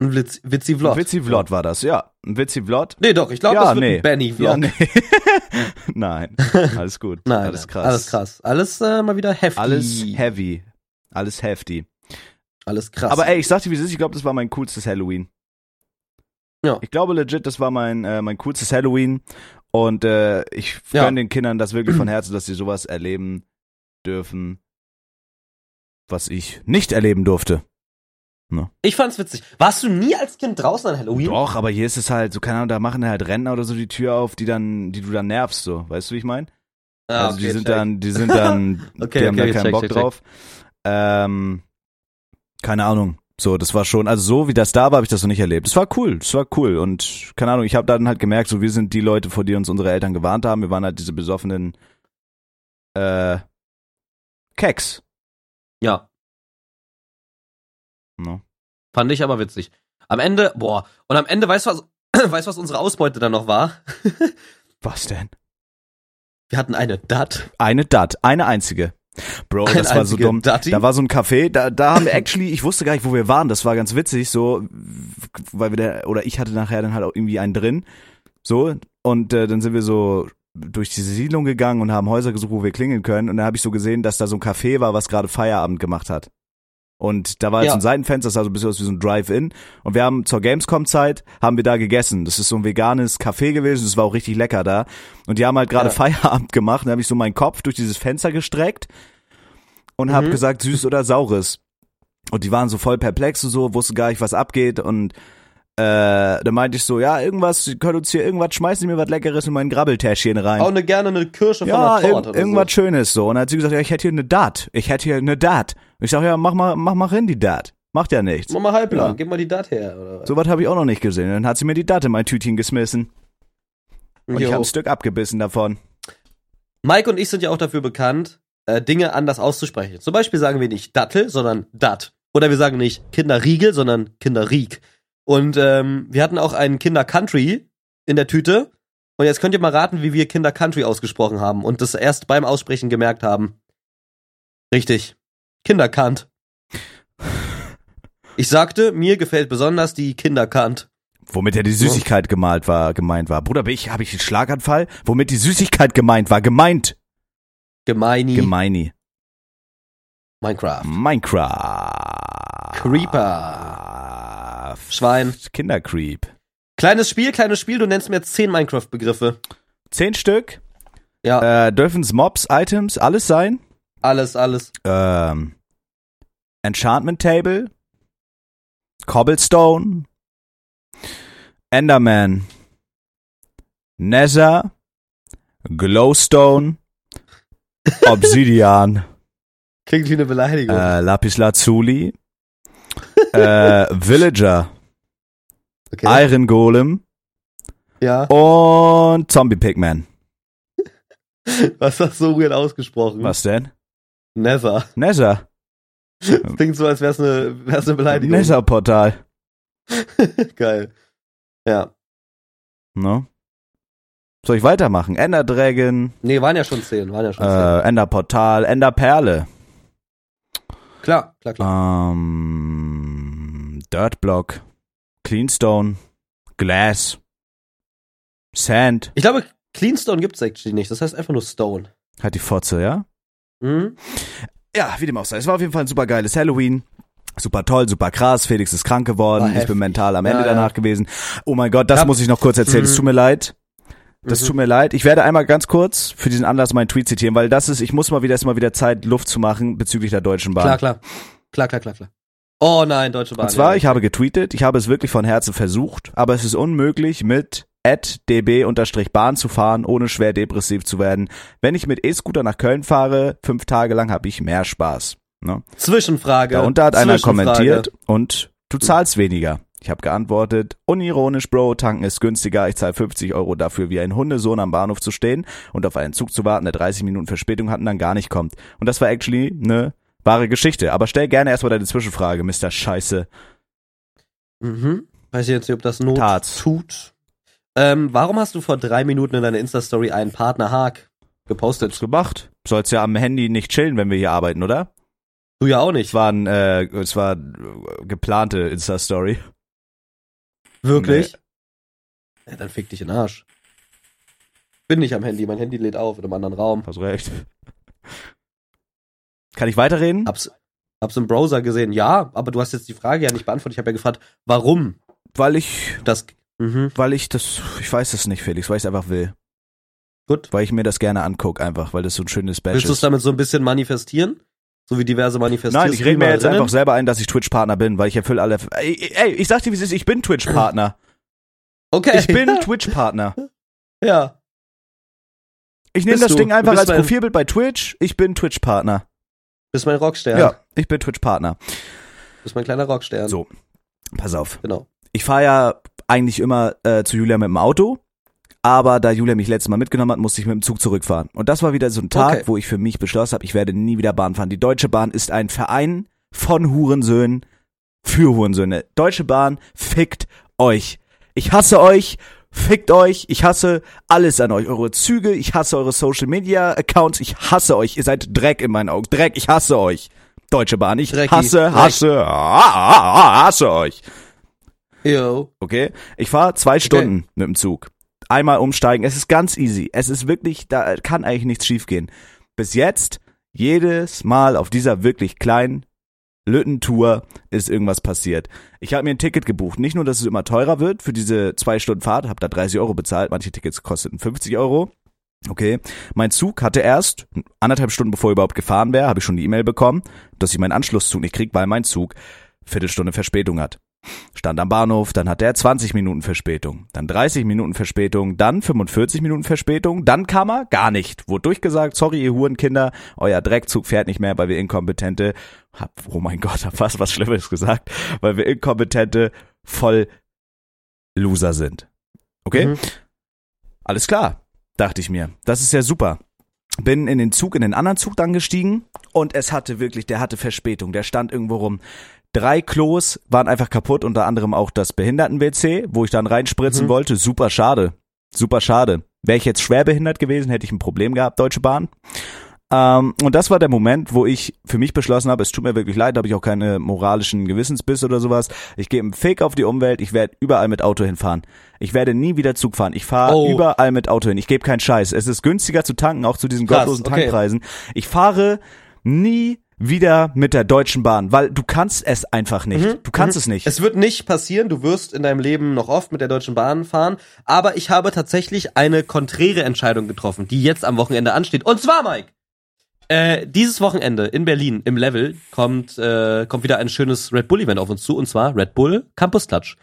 Ein Witz, witzi Vlog. Ein witzi Vlog war das, ja. Ein witzi Vlog. Nee, doch, ich glaube, Ja, das wird nee. ein Benny-Vlog. Ja, nee. Nein, alles gut. Nein, alles krass. Alles krass. Alles äh, mal wieder heftig. Alles heavy. Alles hefty. Alles krass. Aber ey, ich sag dir, wie es ist, ich glaube, das war mein coolstes Halloween. Ja. Ich glaube legit, das war mein, äh, mein coolstes Halloween. Und äh, ich Ja. gönne den Kindern das wirklich von Herzen, dass sie sowas erleben dürfen, was ich nicht erleben durfte. ich fand's witzig. Warst du nie als Kind draußen an Halloween? Doch, aber hier ist es halt, so keine Ahnung, da machen halt Rentner oder so die Tür auf, die dann, die du dann nervst, so. Weißt du, wie ich meine? Ah, also die okay, sind check. dann, die sind dann, Okay, die haben okay, da keinen check, Bock check. drauf. Ähm, keine Ahnung. So, das war schon, also so wie das da war, habe ich das noch nicht erlebt. Es war cool, es war cool und keine Ahnung, ich habe dann halt gemerkt, so wir sind die Leute, vor die uns unsere Eltern gewarnt haben. Wir waren halt diese besoffenen äh, Keks. Ja, Ne? fand ich aber witzig. Am Ende, boah, und am Ende, weißt du was, weißt du, was unsere Ausbeute dann noch war? Was denn? Wir hatten eine Dat. Eine Dat, eine einzige. Bro, das war so dumm. Datti. Da war so ein Café, da, da haben wir actually, ich wusste gar nicht, wo wir waren. Das war ganz witzig, so, weil wir da, oder ich hatte nachher dann halt auch irgendwie einen drin. So, und äh, dann sind wir so durch diese Siedlung gegangen und haben Häuser gesucht, wo wir klingeln können. Und dann habe ich so gesehen, dass da so ein Café war, was gerade Feierabend gemacht hat. Und da war jetzt Ja. ein Seitenfenster, das sah so ein bisschen aus wie so ein Drive-In. Und wir haben zur Gamescom-Zeit, haben wir da gegessen. Das ist so ein veganes Café gewesen, das war auch richtig lecker da. Und die haben halt gerade Ja. Feierabend gemacht. Dann habe ich so meinen Kopf durch dieses Fenster gestreckt und habe Mhm. gesagt, süß oder saures. Und die waren so voll perplex und so, wussten gar nicht, was abgeht. Und äh, da meinte ich so, ja, irgendwas, Sie können uns hier irgendwas, schmeißen Sie mir was Leckeres in mein Grabbeltäschchen rein. Auch eine, gerne eine Kirsche ja, von der Torte oder irgendwas so. Schönes so. Und dann hat sie gesagt, ja, ich hätte hier eine Dat. Ich hätte hier eine Dat. Und ich sag, ja, mach mal, mach mal rein die Dat. Macht ja nichts. Mach mal halblang, Ja. gib mal die Dat her. Oder was? So was habe ich auch noch nicht gesehen. Dann hat sie mir die Dat in mein Tütchen geschmissen. Und ich Jo. habe ein Stück abgebissen davon. Mike und ich sind ja auch dafür bekannt, äh, Dinge anders auszusprechen. Zum Beispiel sagen wir nicht Dattel, sondern Dat. Oder wir sagen nicht Kinderriegel, sondern Kinderrieg. Und ähm, wir hatten auch einen Kinder Country in der Tüte. Und jetzt könnt ihr mal raten, wie wir Kinder Country ausgesprochen haben und das erst beim Aussprechen gemerkt haben. Richtig. Kinderkant. Ich sagte, mir gefällt besonders die Kinderkant. Womit ja die Süßigkeit gemalt war, gemeint war. Bruder, ich, habe ich einen Schlaganfall? Womit die Süßigkeit gemeint war, gemeint. Gemeini. Gemeini. Minecraft. Minecraft. Creeper. Schwein. Kindercreep. Kleines Spiel, kleines Spiel, du nennst mir jetzt zehn Minecraft-Begriffe. Zehn Stück. Ja, Äh, dürfen's Mobs, Items, alles sein? alles, alles. Ähm, Enchantment Table. Cobblestone. Enderman. Nether. Glowstone. Obsidian. Klingt wie eine Beleidigung. äh, Lapis Lazuli. äh, Villager. okay. Iron Golem. ja. Und Zombie Pigman. Was hast du so weird ausgesprochen? Was denn? Nether. Nether. Das klingt so, als wär's eine, wär's eine Beleidigung. Nether Portal. Geil. Ja. Ne? Soll ich weitermachen? Ender Dragon, Nee, waren ja schon zehn, waren ja schon zehn. äh, Ender Portal, Ender Perle, Klar, klar, klar. ähm, Dirt Block, Cleanstone, Glass, Sand, Ich glaube, Cleanstone gibt's actually nicht. Das heißt einfach nur Stone. hat die Fotze, ja? Mhm. Ja, wie dem auch sei. Es war auf jeden Fall ein super geiles Halloween. Super toll, super krass. Felix ist krank geworden. War ich bin heftig. mental am Ende Ja, ja. danach gewesen. Oh mein Gott, das Ja. muss ich noch kurz erzählen. Es Mhm. tut mir leid. Das Mhm. tut mir leid. Ich werde einmal ganz kurz für diesen Anlass meinen Tweet zitieren, weil das ist, ich muss mal wieder erstmal wieder Zeit, Luft zu machen bezüglich der Deutschen Bahn. Klar, klar. Klar, klar, klar, klar. Oh nein, Deutsche Bahn. Und zwar, ja. ich habe getweetet, ich habe es wirklich von Herzen versucht, aber es ist unmöglich, mit db-bahn zu fahren, ohne schwer depressiv zu werden. Wenn ich mit E-Scooter nach Köln fahre, fünf Tage lang habe ich mehr Spaß. Ne? Zwischenfrage. Darunter hat einer kommentiert und du zahlst weniger. Ich habe geantwortet, unironisch, Bro, tanken ist günstiger. Ich zahle 50 Euro dafür, wie ein Hundesohn am Bahnhof zu stehen und auf einen Zug zu warten, der 30 Minuten Verspätung hat und dann gar nicht kommt. Und das war actually eine wahre Geschichte. Aber stell gerne erstmal deine Zwischenfrage, Mr. Scheiße. Mhm. Weiß ich jetzt nicht, ob das Not Tat's. tut. Ähm, warum hast du vor drei Minuten in deiner Insta-Story einen Partner Haag gepostet? Hab's gemacht. Sollst ja am Handy nicht chillen, wenn wir hier arbeiten, oder? Du ja auch Es nicht. war ein, äh, es war äh, geplante Insta-Story. Wirklich? Ja, dann fick dich in den Arsch. Bin nicht am Handy, mein Handy lädt auf in einem anderen Raum. Hast recht. Kann ich weiterreden? Hab's, hab's im Browser gesehen. Ja, aber du hast jetzt die Frage ja nicht beantwortet. Ich habe ja gefragt, warum Weil ich, das. Mhm. weil ich das, ich weiß es nicht, Felix, weil ich es einfach will. Gut. Weil ich mir das gerne angucke, einfach, weil das so ein schönes Badge Willst du es ist. damit so ein bisschen manifestieren? So wie diverse Manifestierungen. Nein, ich rede mir jetzt einfach selber ein, dass ich Twitch-Partner bin, weil ich erfülle alle. Ey, ey, ich sag dir, wie es ist, ich bin Twitch-Partner. Okay. Ich bin Twitch-Partner. ja. Ich nehme das du. Ding einfach als Profilbild bei Twitch. Ich bin Twitch-Partner. Bist mein Rockstern. Ja. ich bin Twitch-Partner. Bist mein kleiner Rockstern. So. Pass auf. Genau. Ich fahre ja eigentlich immer äh, zu Julia mit dem Auto, aber da Julia mich letztes Mal mitgenommen hat, musste ich mit dem Zug zurückfahren. Und das war wieder so ein Tag, Okay. wo ich für mich beschlossen habe, ich werde nie wieder Bahn fahren. Die Deutsche Bahn ist ein Verein von Hurensöhnen für Hurensöhne. Deutsche Bahn fickt euch. Ich hasse euch. Fickt euch, ich hasse alles an euch, eure Züge, ich hasse eure Social Media Accounts, ich hasse euch, ihr seid Dreck in meinen Augen, Dreck, ich hasse euch. Deutsche Bahn, ich Drecki, hasse, hasse, hasse euch. Yo. Okay? Ich fahre zwei Stunden mit dem Zug. Einmal umsteigen. Es ist ganz easy. Es ist wirklich, da kann eigentlich nichts schiefgehen. Bis jetzt, jedes Mal auf dieser wirklich kleinen Lüttentour ist irgendwas passiert. Ich habe mir ein Ticket gebucht. Nicht nur, dass es immer teurer wird für diese zwei Stunden Fahrt, habe da 30 Euro bezahlt. Manche Tickets kosteten 50 Euro. Okay. Mein Zug hatte erst anderthalb Stunden bevor er überhaupt gefahren wäre, habe ich schon die E-Mail bekommen, dass ich meinen Anschlusszug nicht krieg, weil mein Zug Viertelstunde Verspätung hat. Stand am Bahnhof, dann hatte er 20 Minuten Verspätung, dann 30 Minuten Verspätung, dann 45 Minuten Verspätung, dann kam er gar nicht. Wurde durchgesagt, sorry ihr Hurenkinder, euer Dreckzug fährt nicht mehr, weil wir inkompetente, hab, oh mein Gott, hab fast was Schlimmes gesagt, weil wir inkompetente voll Loser sind. Okay? Mhm. Alles klar, dachte ich mir. Das ist ja super. Bin in den Zug, in den anderen Zug dann gestiegen und es hatte wirklich, der hatte Verspätung, der stand irgendwo rum. Drei Klos waren einfach kaputt, unter anderem auch das Behinderten-WC, wo ich dann reinspritzen Mhm. wollte. Super schade. Super schade. Wäre ich jetzt schwer behindert gewesen, hätte ich ein Problem gehabt, Deutsche Bahn. Ähm, und das war der Moment, wo ich für mich beschlossen habe, es tut mir wirklich leid, habe ich auch keine moralischen Gewissensbiss oder sowas. Ich gebe einen Fick auf die Umwelt, ich werde überall mit Auto hinfahren. Ich werde nie wieder Zug fahren. Ich fahre Oh. überall mit Auto hin. Ich gebe keinen Scheiß. Es ist günstiger zu tanken, auch zu diesen Krass, gottlosen okay. Tankpreisen. Ich fahre nie wieder mit der Deutschen Bahn, weil du kannst es einfach nicht. Mhm, Du kannst mhm. es nicht. Es wird nicht passieren, du wirst in deinem Leben noch oft mit der Deutschen Bahn fahren, aber ich habe tatsächlich eine konträre Entscheidung getroffen, die jetzt am Wochenende ansteht. Und zwar, Mike, äh, dieses Wochenende in Berlin im Level kommt, äh, kommt wieder ein schönes Red Bull Event auf uns zu, und zwar Red Bull Campus Touch.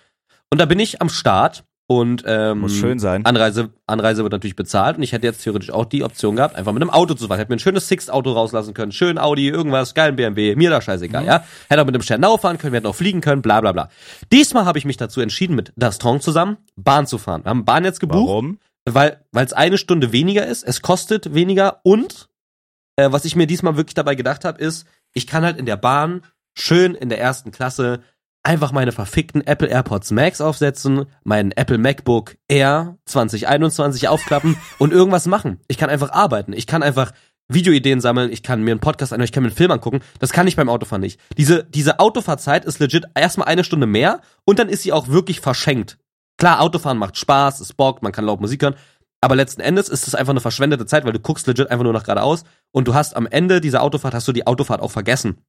Und da bin ich am Start und ähm, Muss schön sein. Anreise, Anreise wird natürlich bezahlt und ich hätte jetzt theoretisch auch die Option gehabt, einfach mit einem Auto zu fahren. Hätte mir ein schönes Sixt-Auto rauslassen können, schön Audi, irgendwas, geilen BMW, mir da scheißegal, ja. Hätte auch mit dem Sternau fahren können, wir hätten auch fliegen können, bla bla bla. Diesmal habe ich mich dazu entschieden, mit Dastron zusammen Bahn zu fahren. Wir haben Bahn jetzt gebucht, Warum? weil weil es eine Stunde weniger ist, es kostet weniger und äh, was ich mir diesmal wirklich dabei gedacht habe, ist, ich kann halt in der Bahn schön in der ersten Klasse einfach meine verfickten Apple AirPods Max aufsetzen, meinen Apple MacBook Air 2021 aufklappen und irgendwas machen. Ich kann einfach arbeiten. Ich kann einfach Videoideen sammeln, ich kann mir einen Podcast anhören, ich kann mir einen Film angucken. Das kann ich beim Autofahren nicht. Diese, diese Autofahrzeit ist legit erstmal eine Stunde mehr und dann ist sie auch wirklich verschenkt. Klar, Autofahren macht Spaß, es bockt, man kann laut Musik hören, aber letzten Endes ist es einfach eine verschwendete Zeit, weil du guckst legit einfach nur nach geradeaus und du hast am Ende dieser Autofahrt hast du die Autofahrt auch vergessen.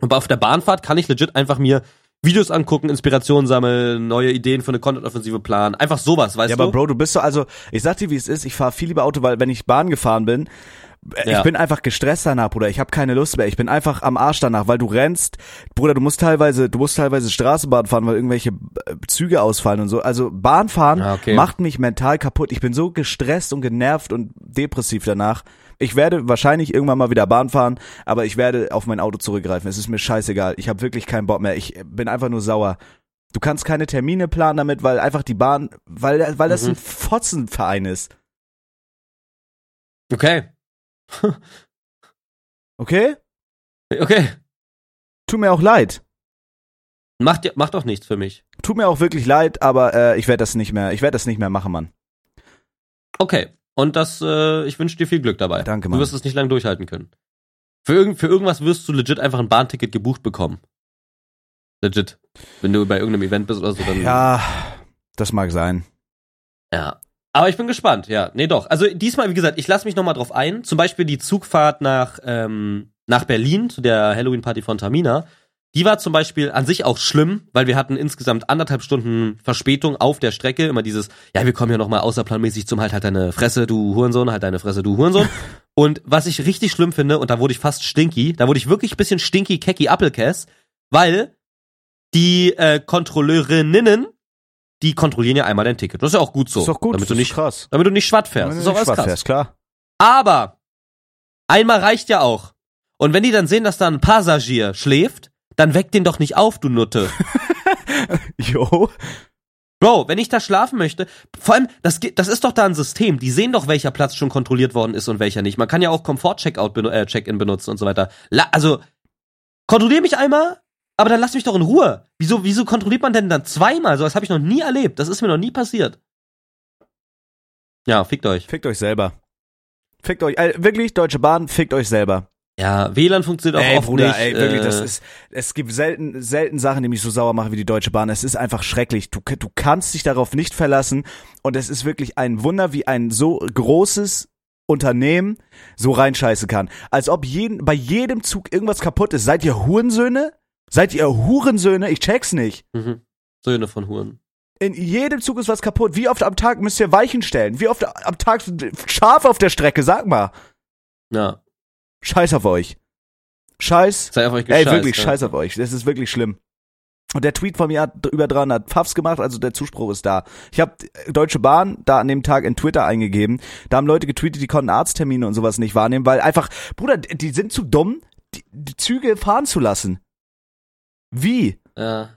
Und auf der Bahnfahrt kann ich legit einfach mir Videos angucken, Inspiration sammeln, neue Ideen für eine Content-Offensive planen, einfach sowas, weißt Ja, du? aber Bro, du bist so, also, ich sag dir, wie es ist, ich fahre viel lieber Auto, weil wenn ich Bahn gefahren bin, Äh, Ja. Ich bin einfach gestresst danach, Bruder. Ich habe keine Lust mehr. Ich bin einfach am Arsch danach, weil du rennst, Bruder. Du musst teilweise, du musst teilweise Straßenbahn fahren, weil irgendwelche äh, Züge ausfallen und so. Also Bahnfahren Ja, okay. macht mich mental kaputt. Ich bin so gestresst und genervt und depressiv danach. Ich werde wahrscheinlich irgendwann mal wieder Bahn fahren, aber ich werde auf mein Auto zurückgreifen. Es ist mir scheißegal. Ich habe wirklich keinen Bock mehr. Ich bin einfach nur sauer. Du kannst keine Termine planen damit, weil einfach die Bahn, weil, weil das Mhm. ein Fotzenverein ist. Okay. Okay? Okay. Tut mir auch leid. Macht, ja- macht doch nichts für mich. Tut mir auch wirklich leid, aber äh, ich werde das nicht mehr, ich werde das nicht mehr machen, Mann. Okay. Und das, äh, ich wünsche dir viel Glück dabei. Danke, Du Mann. wirst es nicht lange durchhalten können. Für, irgend, für irgendwas wirst du legit einfach ein Bahnticket gebucht bekommen. Legit. Wenn du bei irgendeinem Event bist oder so, dann. Ja, das mag sein. Ja. Aber ich bin gespannt, ja. Nee, doch. Also diesmal, wie gesagt, ich lasse mich nochmal drauf ein. Zum Beispiel die Zugfahrt nach, ähm, nach Berlin zu der Halloween-Party von Tamina. Die war zum Beispiel an sich auch schlimm, weil wir hatten insgesamt anderthalb Stunden Verspätung auf der Strecke. Immer dieses, ja, wir kommen ja nochmal außerplanmäßig zum halt halt deine Fresse, du Hurensohn, halt deine Fresse, du Hurensohn. und was ich richtig schlimm finde, und da wurde ich fast stinky, da wurde ich wirklich ein bisschen stinky, kecky Appelkäs, weil die äh, Kontrolleurinnen, die kontrollieren ja einmal dein Ticket. Das ist ja auch gut so. ist doch gut, Damit du nicht, ist krass. damit du nicht schwatt fährst. Das du ist auch nicht krass. fährst, klar. Aber einmal reicht ja auch. Und wenn die dann sehen, dass da ein Passagier schläft, dann weck den doch nicht auf, du Nutte. Jo. Bro, wenn ich da schlafen möchte, vor allem, das, das ist doch da ein System. Die sehen doch, welcher Platz schon kontrolliert worden ist und welcher nicht. Man kann ja auch Komfort-Checkout, äh, Check-in benutzen und so weiter. La also, kontrollier mich einmal, aber dann lass mich doch in Ruhe. Wieso, wieso kontrolliert man denn dann zweimal? So, das habe ich noch nie erlebt. Das ist mir noch nie passiert. Ja, fickt euch. Fickt euch selber. Fickt euch, äh, wirklich, Deutsche Bahn, fickt euch selber. Ja, WLAN funktioniert auch ey, oft Bruder, nicht. ey, wirklich, äh, das ist, es gibt selten, selten Sachen, die mich so sauer machen wie die Deutsche Bahn. Es ist einfach schrecklich. Du, du kannst dich darauf nicht verlassen und es ist wirklich ein Wunder, wie ein so großes Unternehmen so reinscheißen kann. Als ob jeden, bei jedem Zug irgendwas kaputt ist. Seid ihr Hurensöhne? Seid ihr Hurensöhne? Ich check's nicht. Mhm. Söhne von Huren. In jedem Zug ist was kaputt. Wie oft am Tag müsst ihr Weichen stellen? Wie oft am Tag Schafe auf der Strecke? Sag mal. Ja. Scheiß auf euch. Scheiß. Sei auf euch Ey, gescheißt, wirklich, ja. scheiß auf euch. Das ist wirklich schlimm. Und der Tweet von mir hat über 300 Pfaffs gemacht, also der Zuspruch ist da. Ich habe Deutsche Bahn da an dem Tag in Twitter eingegeben. Da haben Leute getweetet, die konnten Arzttermine und sowas nicht wahrnehmen, weil einfach, Bruder, die sind zu dumm, die, die Züge fahren zu lassen. Wie? Ja,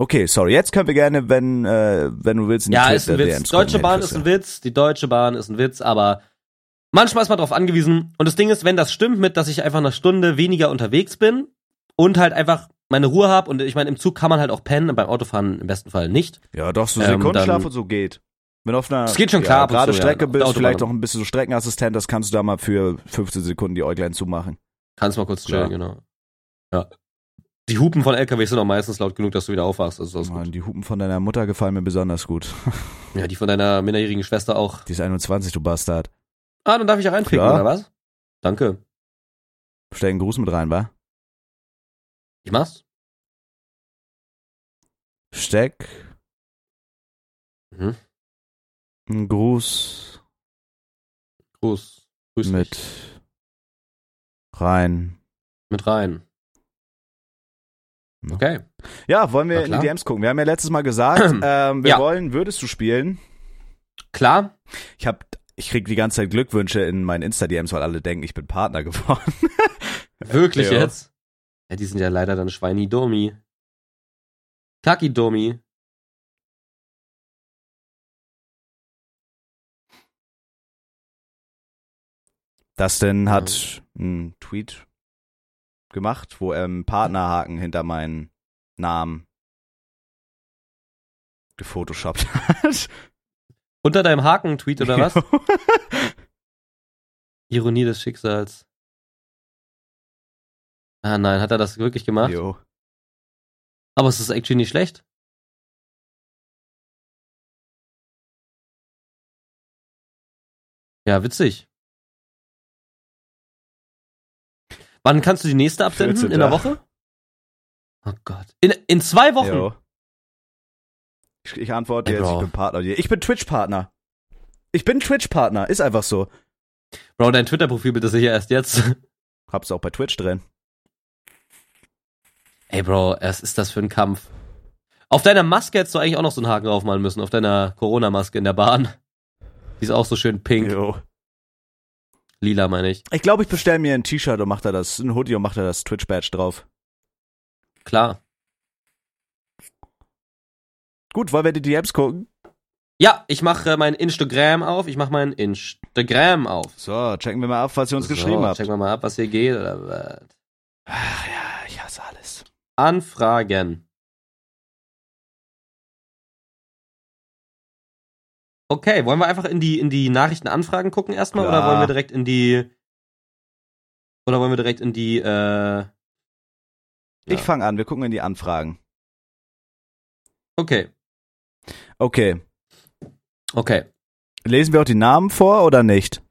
Okay, sorry. Jetzt können wir gerne, wenn, äh, wenn du willst, in die ja ist ein Twitter- Witz. DMs Deutsche Bahn ist ein. Witz, die Deutsche Bahn ist ein Witz, aber manchmal ist man darauf angewiesen. Und das Ding ist, wenn das stimmt mit, dass ich einfach eine Stunde weniger unterwegs bin und halt einfach meine Ruhe habe und ich meine, im Zug kann man halt auch pennen, beim Autofahren im besten Fall nicht. Ja, doch, so Ähm, Sekundenschlaf dann- und so geht. Wenn du auf einer Es geht schon klar und gerade ja, Strecke der bist, vielleicht noch ein bisschen so Streckenassistent, das kannst du da mal für 15 Sekunden die Äuglein zumachen. Kannst mal kurz chillen, genau. Ja. Die Hupen von LKWs sind auch meistens laut genug, dass du wieder aufwachst. Also Mann, gut. die Hupen von deiner Mutter gefallen mir besonders gut. Ja, die von deiner minderjährigen Schwester auch. Die ist 21, du Bastard. Ah, dann darf ich ja reinficken, Klar. oder was? Danke. Stell einen Gruß mit rein, wa? Ich mach's. Steck Mhm. einen Gruß Gruß. Grüß dich. mit rein. Mit rein. Ja. Okay. Ja, wollen wir in die. DMs gucken? Wir haben ja letztes Mal gesagt, ähm, wir Ja. wollen, würdest du spielen? Klar. Ich hab, ich krieg die ganze Zeit Glückwünsche in meinen Insta-DMs, weil alle denken, ich bin Partner geworden. Wirklich Ja. jetzt? Ja, die sind ja leider dann Schweini-Domi. Kaki-Domi. Dustin hat einen Tweet gemacht, wo er einen Partnerhaken hinter meinen Namen gefotoshoppt hat. Unter deinem Haken-Tweet oder was? Ironie des Schicksals. Ah nein, hat er das wirklich gemacht? Jo. Aber es ist actually nicht schlecht. Ja, witzig. Wann kannst du die nächste absenden? 14. In der Woche? Oh Gott. In, in zwei Wochen? Jo. Ich, ich antworte jetzt, ich Bro. bin Partner. Ich bin Twitch-Partner. Ich bin Twitch-Partner, ist einfach so. Bro, dein Twitter-Profilbild ist sicher erst jetzt. Hab's auch bei Twitch drin. Ey, Bro, was ist das für ein Kampf? Auf deiner Maske hättest du eigentlich auch noch so einen Haken draufmalen müssen, auf deiner Corona-Maske in der Bahn. Die ist auch so schön pink. Jo. Lila, meine ich. Ich glaube, ich bestelle mir ein T-Shirt und mach da das, ein Hoodie und mach da das Twitch-Badge drauf. Klar. Gut, wollen wir die DMs gucken? Ja, ich mache mein Instagram auf. Ich mache mein Instagram auf. So, checken wir mal ab, was ihr uns so, geschrieben habt. Checken wir mal ab, was hier geht. Oder was. Ach ja, ich hasse alles. Anfragen. Okay, wollen wir einfach in die, in die Nachrichtenanfragen gucken erstmal Klar. oder wollen wir direkt in die oder wollen wir direkt in die äh Ich Ja. fange an, wir gucken in die Anfragen. Okay, Okay. okay. Lesen wir auch die Namen vor oder nicht?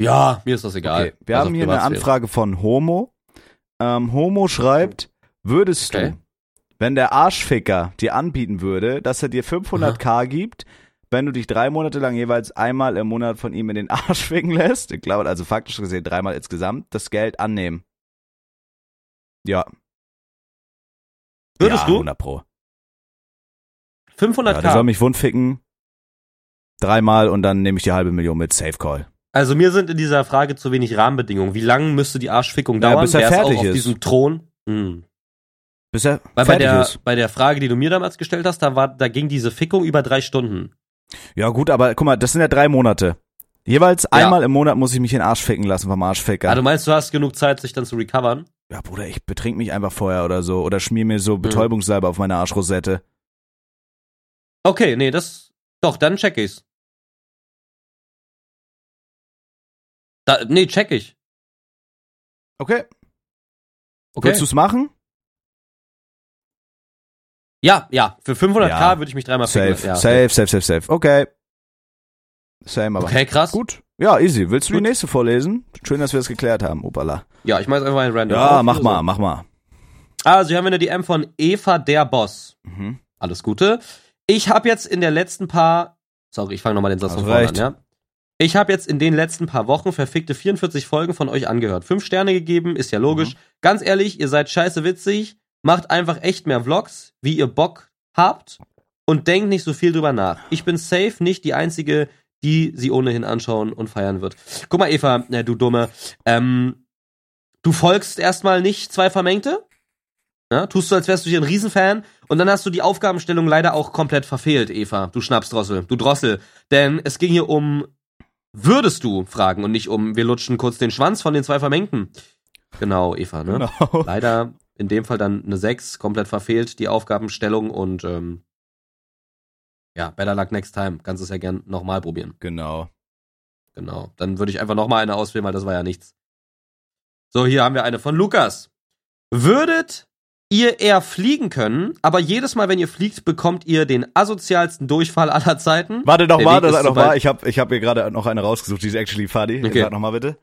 Ja, mir ist das egal. Okay. Wir Also haben hier eine. Anfrage von Homo. Ähm, Homo schreibt, würdest Okay. du, wenn der Arschficker dir anbieten würde, dass er dir 500k gibt, wenn du dich drei Monate lang jeweils einmal im Monat von ihm in den Arsch ficken lässt, ich glaube also faktisch gesehen dreimal insgesamt, das Geld annehmen. Ja. Würdest ja, du 100 pro. 500k? Ja, der soll mich wundficken. Dreimal und dann nehme ich die halbe Million mit Safe Call. Also mir sind in dieser Frage zu wenig Rahmenbedingungen. Wie lange müsste die Arschfickung Ja, dauern? bis er Wer fertig auch auf ist. diesem Thron? Hm. Bis er Weil bei fertig der, ist. bei der Frage, die du mir damals gestellt hast, da war, da ging diese Fickung über drei Stunden. Ja gut, aber guck mal, das sind ja drei Monate. Jeweils einmal im Monat muss ich mich in den Arsch ficken lassen vom Arschficker. Ah, du meinst, du hast genug Zeit, sich dann zu recovern? ja, Bruder, ich betrink mich einfach vorher oder so. Oder schmier mir Mhm. so Betäubungssalbe auf meine Arschrosette. Okay, nee, das. Doch, dann check ich's. Da, nee, check ich. Okay. Okay. Willst du's machen? ja, ja, für 500k Ja. würde ich mich dreimal Safe, ficken. Ja, safe, safe, safe, safe. Okay. Same, aber. Okay, krass. Gut. Ja, easy. Willst du Gut. die nächste vorlesen? Schön, dass wir das geklärt haben. Opala. Ja, ich mach jetzt einfach ein random. Ja, mach mal, so. mach mal. Also, hier haben wir eine DM von Eva der Boss. Mhm. Alles Gute. Ich habe jetzt in der letzten paar. Sorry, ich fange nochmal den Satz von vorne an, ja? Ich habe jetzt in den letzten paar Wochen verfickte 44 Folgen von euch angehört. Fünf Sterne gegeben, ist ja logisch. Mhm. Ganz ehrlich, ihr seid scheiße witzig. Macht einfach echt mehr Vlogs, wie ihr Bock habt. Und denkt nicht so viel drüber nach. Ich bin safe nicht die Einzige, die sie ohnehin anschauen und feiern wird. Guck mal, Eva, äh, du Dumme. Ähm, du folgst erstmal nicht zwei Vermengte. Ja, tust du, als wärst du hier ein Riesenfan. Und dann hast du die Aufgabenstellung leider auch komplett verfehlt, Eva. Du Schnapsdrossel, du Drossel. Denn es ging hier um würdest du fragen und nicht um wir lutschen kurz den Schwanz von den zwei Vermengten. Genau, Eva, ne? Genau. Leider in dem Fall dann eine 6, komplett verfehlt, die Aufgabenstellung und ähm, ja, better luck next time. Kannst es ja gern nochmal probieren. Genau. Genau. Dann würde ich einfach nochmal eine auswählen, weil das war ja nichts. So, hier haben wir eine von Lukas. Würdet ihr eher fliegen können, aber jedes Mal, wenn ihr fliegt, bekommt ihr den asozialsten Durchfall aller Zeiten? Warte doch Der mal, Weg das ist noch mal. Ich habe ich hab hier gerade noch eine rausgesucht, die ist actually funny. Okay. Sag noch mal bitte.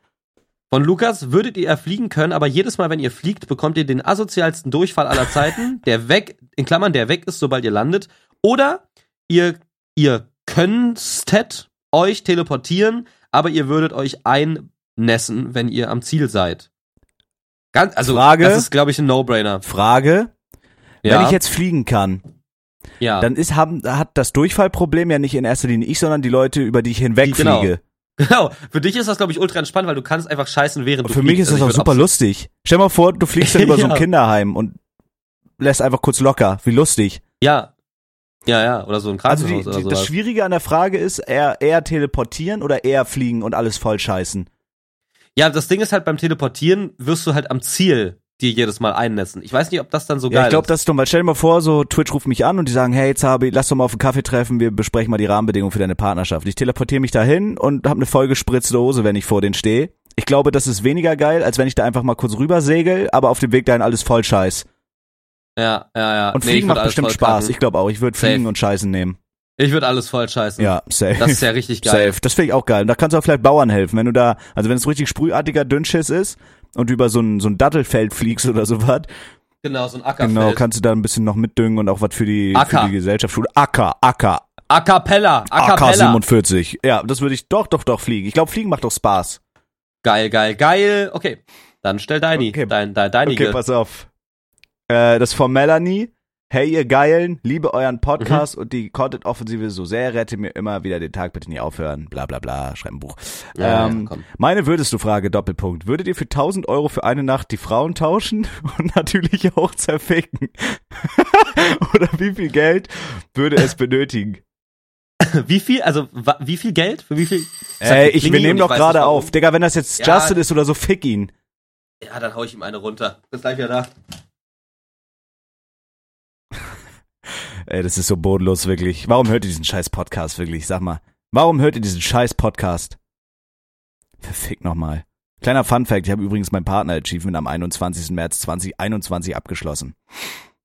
Von Lukas, würdet ihr eher fliegen können, aber jedes Mal, wenn ihr fliegt, bekommt ihr den asozialsten Durchfall aller Zeiten, der weg, in Klammern, der weg ist, sobald ihr landet. Oder ihr, ihr könntet euch teleportieren, aber ihr würdet euch einnässen, wenn ihr am Ziel seid. Ganz, also, Frage? das ist, glaube ich, ein No-Brainer. Frage. Ja, Wenn ich jetzt fliegen kann, ja. dann ist, haben, hat das Durchfallproblem ja nicht in erster Linie ich, sondern die Leute, über die ich hinwegfliege. genau. Genau. Für dich ist das, glaube ich, ultra entspannt, weil du kannst einfach scheißen, während Und du für mich fliegst. ist das Also auch super lustig. Stell mal vor, du fliegst dann über so ein Ja. Kinderheim und lässt einfach kurz locker. Wie lustig. Ja. Ja, ja. Oder so ein Also Krankenhaus die, oder die, sowas. das Schwierige an der Frage ist, eher, eher teleportieren oder eher fliegen und alles voll scheißen. Ja, das Ding ist halt beim Teleportieren wirst du halt am Ziel dir jedes Mal einnässen. Ich weiß nicht, ob das dann so Ja, geil ich glaube, ist. das ist dumm, weil stell dir mal vor, so Twitch ruft mich an und die sagen, hey Zabi, lass doch mal auf einen Kaffee treffen, wir besprechen mal die Rahmenbedingungen für deine Partnerschaft. Ich teleportiere mich dahin und habe eine vollgespritzte Hose, wenn ich vor denen stehe. Ich glaube, das ist weniger geil, als wenn ich da einfach mal kurz rüber segel, aber auf dem Weg dahin alles voll scheiß. Ja, ja, ja. Und Nee, Fliegen ich macht bestimmt Spaß. kacken. Ich glaube auch, ich würde. Fliegen und Scheißen nehmen. Ich würde alles voll scheißen. Ja, safe. Das ist ja richtig geil. Safe. Das finde ich auch geil. Und da kannst du auch vielleicht Bauern helfen, wenn du da, also wenn es richtig sprühartiger Dünnschiss ist und über so ein, so ein Dattelfeld fliegst oder sowas, Genau, so ein Ackerfeld. genau, kannst du da ein bisschen noch mitdüngen und auch was für die, Acker. für die Gesellschaft tun. Acker, Acker, A cappella, a Acker cappella. 47. Ja, das würde ich doch, doch, doch fliegen. Ich glaube, Fliegen macht doch Spaß. Geil, geil, geil. Okay. Dann stell deine, Okay. dein, dein, deinige. Okay, pass auf. Äh, das von Melanie. Hey, ihr Geilen, liebe euren Mhm. Podcast und die Content-Offensive so sehr, rette mir immer wieder den Tag, bitte nie aufhören, bla bla bla, schreib ein Buch. Ja, ähm, ja, meine würdest du Frage, Doppelpunkt. Würdet ihr für 1000 Euro für eine Nacht die Frauen tauschen und natürlich auch zerficken? Oder wie viel Geld würde es benötigen? Wie viel, also wie viel Geld? Für wie viel? Ey, ich, wir nehmen doch gerade auf. Digga, wenn das jetzt Ja. Justin ist oder so, fick ihn. Ja, dann hau ich ihm eine runter. Bis gleich wieder da. Ey, das ist so bodenlos, wirklich. Warum hört ihr diesen scheiß Podcast, wirklich? Sag mal. Warum hört ihr diesen scheiß Podcast? Verfick nochmal. Kleiner Funfact, ich habe übrigens mein Partner-Achievement am 21. März 2021 abgeschlossen.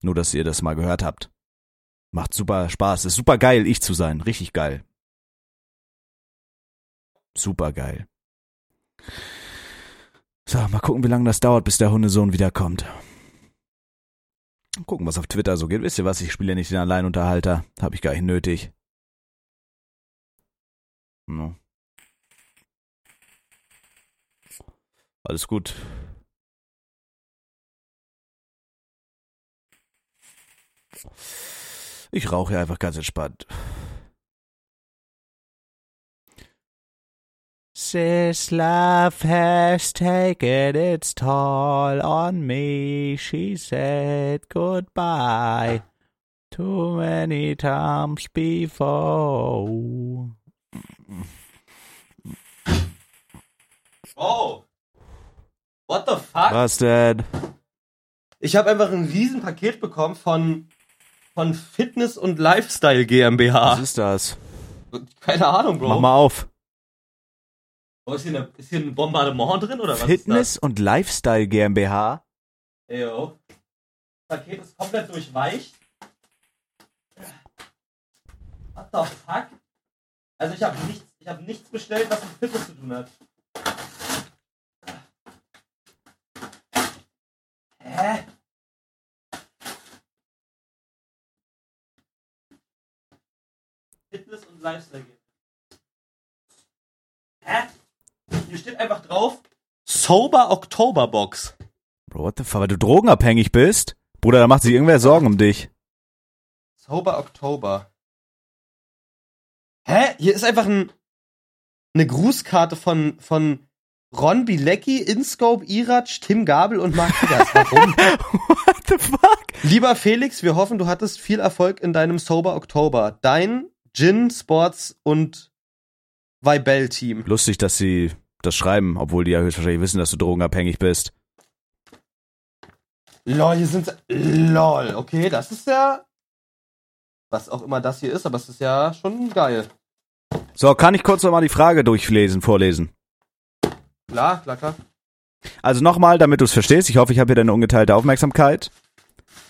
Nur, dass ihr das mal gehört habt. Macht super Spaß. Ist super geil, ich zu sein. Richtig geil. Super geil. So, mal gucken, wie lange das dauert, bis der Hundesohn wiederkommt. Gucken, was auf Twitter so geht. Wisst ihr was? Ich spiele ja nicht den Alleinunterhalter. Hab ich gar nicht nötig. No. Alles gut. Ich rauche ja einfach ganz entspannt. This love has taken its toll on me. She said goodbye too many times before. Oh. What the fuck? Was denn? Ich habe einfach ein Riesenpaket bekommen von, von Fitness und Lifestyle Was GmbH. ist das? Keine Ahnung, Bro. Mach mal auf. Oh, ist, hier eine, ist hier ein Bombardement drin oder was? Fitness und Lifestyle GmbH. Ist das? Paket ist komplett durchweicht. What the fuck? Also ich habe nichts, ich habe nichts bestellt, was mit Fitness zu tun hat. Hä? Fitness und Lifestyle gehen. Hä? Hier steht einfach drauf Sober Oktober Box. Bro, what the fuck? Weil du drogenabhängig bist? Bruder, da macht sich irgendwer Sorgen um dich. Sober Oktober. Hä? Hier ist einfach ein, eine Grußkarte von, von Ron Bilecki, Inscope, Iratsch, Tim Gabel und Mark Diggers. Warum? what the fuck? Lieber Felix, wir hoffen, du hattest viel Erfolg in deinem Sober Oktober. Dein Gin, Sports und Vibel-Team. Lustig, dass sie das schreiben, obwohl die ja höchstwahrscheinlich wissen, dass du drogenabhängig bist. Lol, hier sind. Lol, okay, das ist ja. Was auch immer das hier ist, aber es ist ja schon geil. So, kann ich kurz nochmal die Frage durchlesen, vorlesen? Klar, klar, klar. Also nochmal, damit du es verstehst, ich hoffe, ich habe hier deine ungeteilte Aufmerksamkeit.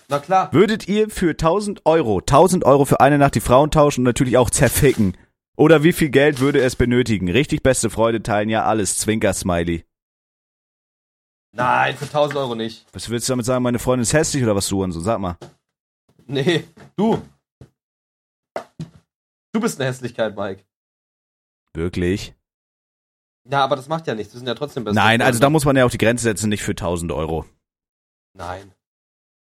Na klar. Würdet ihr für 1000 Euro, 1000 Euro für eine Nacht die Frauen tauschen und natürlich auch zerficken? Oder wie viel Geld würde es benötigen? Richtig beste Freude teilen ja alles, Zwinker-Smiley. Nein, für 1000 Euro nicht. Was willst du damit sagen, meine Freundin ist hässlich oder was du und so? Sag mal. Nee, du. Du bist eine Hässlichkeit, Mike. Wirklich? Ja, aber das macht ja nichts. Wir sind ja trotzdem besser. Nein, also da muss man ja auch die Grenze setzen, nicht für 1000 Euro. Nein.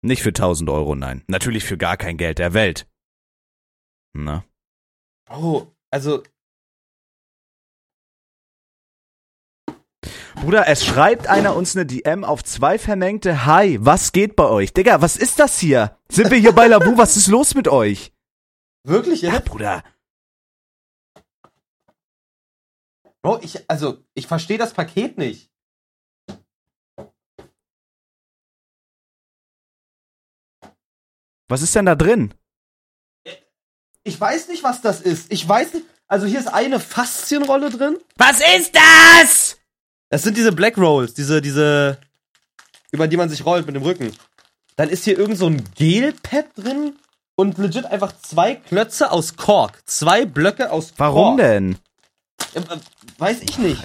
Nicht für 1000 Euro, nein. Natürlich für gar kein Geld der Welt. Na? Oh, also. Bruder, es schreibt einer uns eine DM auf zwei vermengte Hi, was geht bei euch? Digga, was ist das hier? Sind wir hier bei Labu? Was ist los mit euch? Wirklich, Ja, ja? Bruder. Bro, ich, also, ich verstehe das Paket nicht. Was ist denn da drin? Ich weiß nicht, was das ist. Ich weiß nicht. Also, hier ist eine Faszienrolle drin. Was ist das? Das sind diese Black Rolls, diese, diese, über die man sich rollt mit dem Rücken. Dann ist hier irgend so ein Gelpad drin und legit einfach zwei Klötze aus Kork. Zwei Blöcke aus Kork. Warum denn? Äh, äh, weiß ich nicht.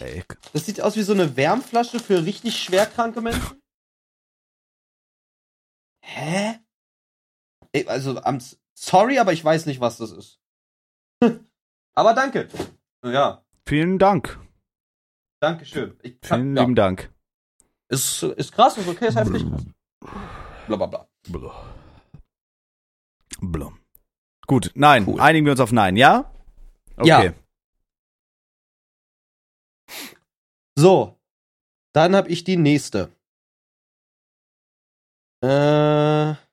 Das sieht aus wie so eine Wärmflasche für richtig schwerkranke Menschen. Hä? Ey, also, am sorry, aber ich weiß nicht, was das ist. aber danke. Ja. Vielen Dank. Dankeschön. Ich, Vielen ja. lieben Dank. Ist, ist krass, ist okay, ist heftig. Blablabla. Blah. Blah. Gut, nein. Cool. Einigen wir uns auf Nein, ja? Ja. Okay. So, dann habe ich die nächste. Äh.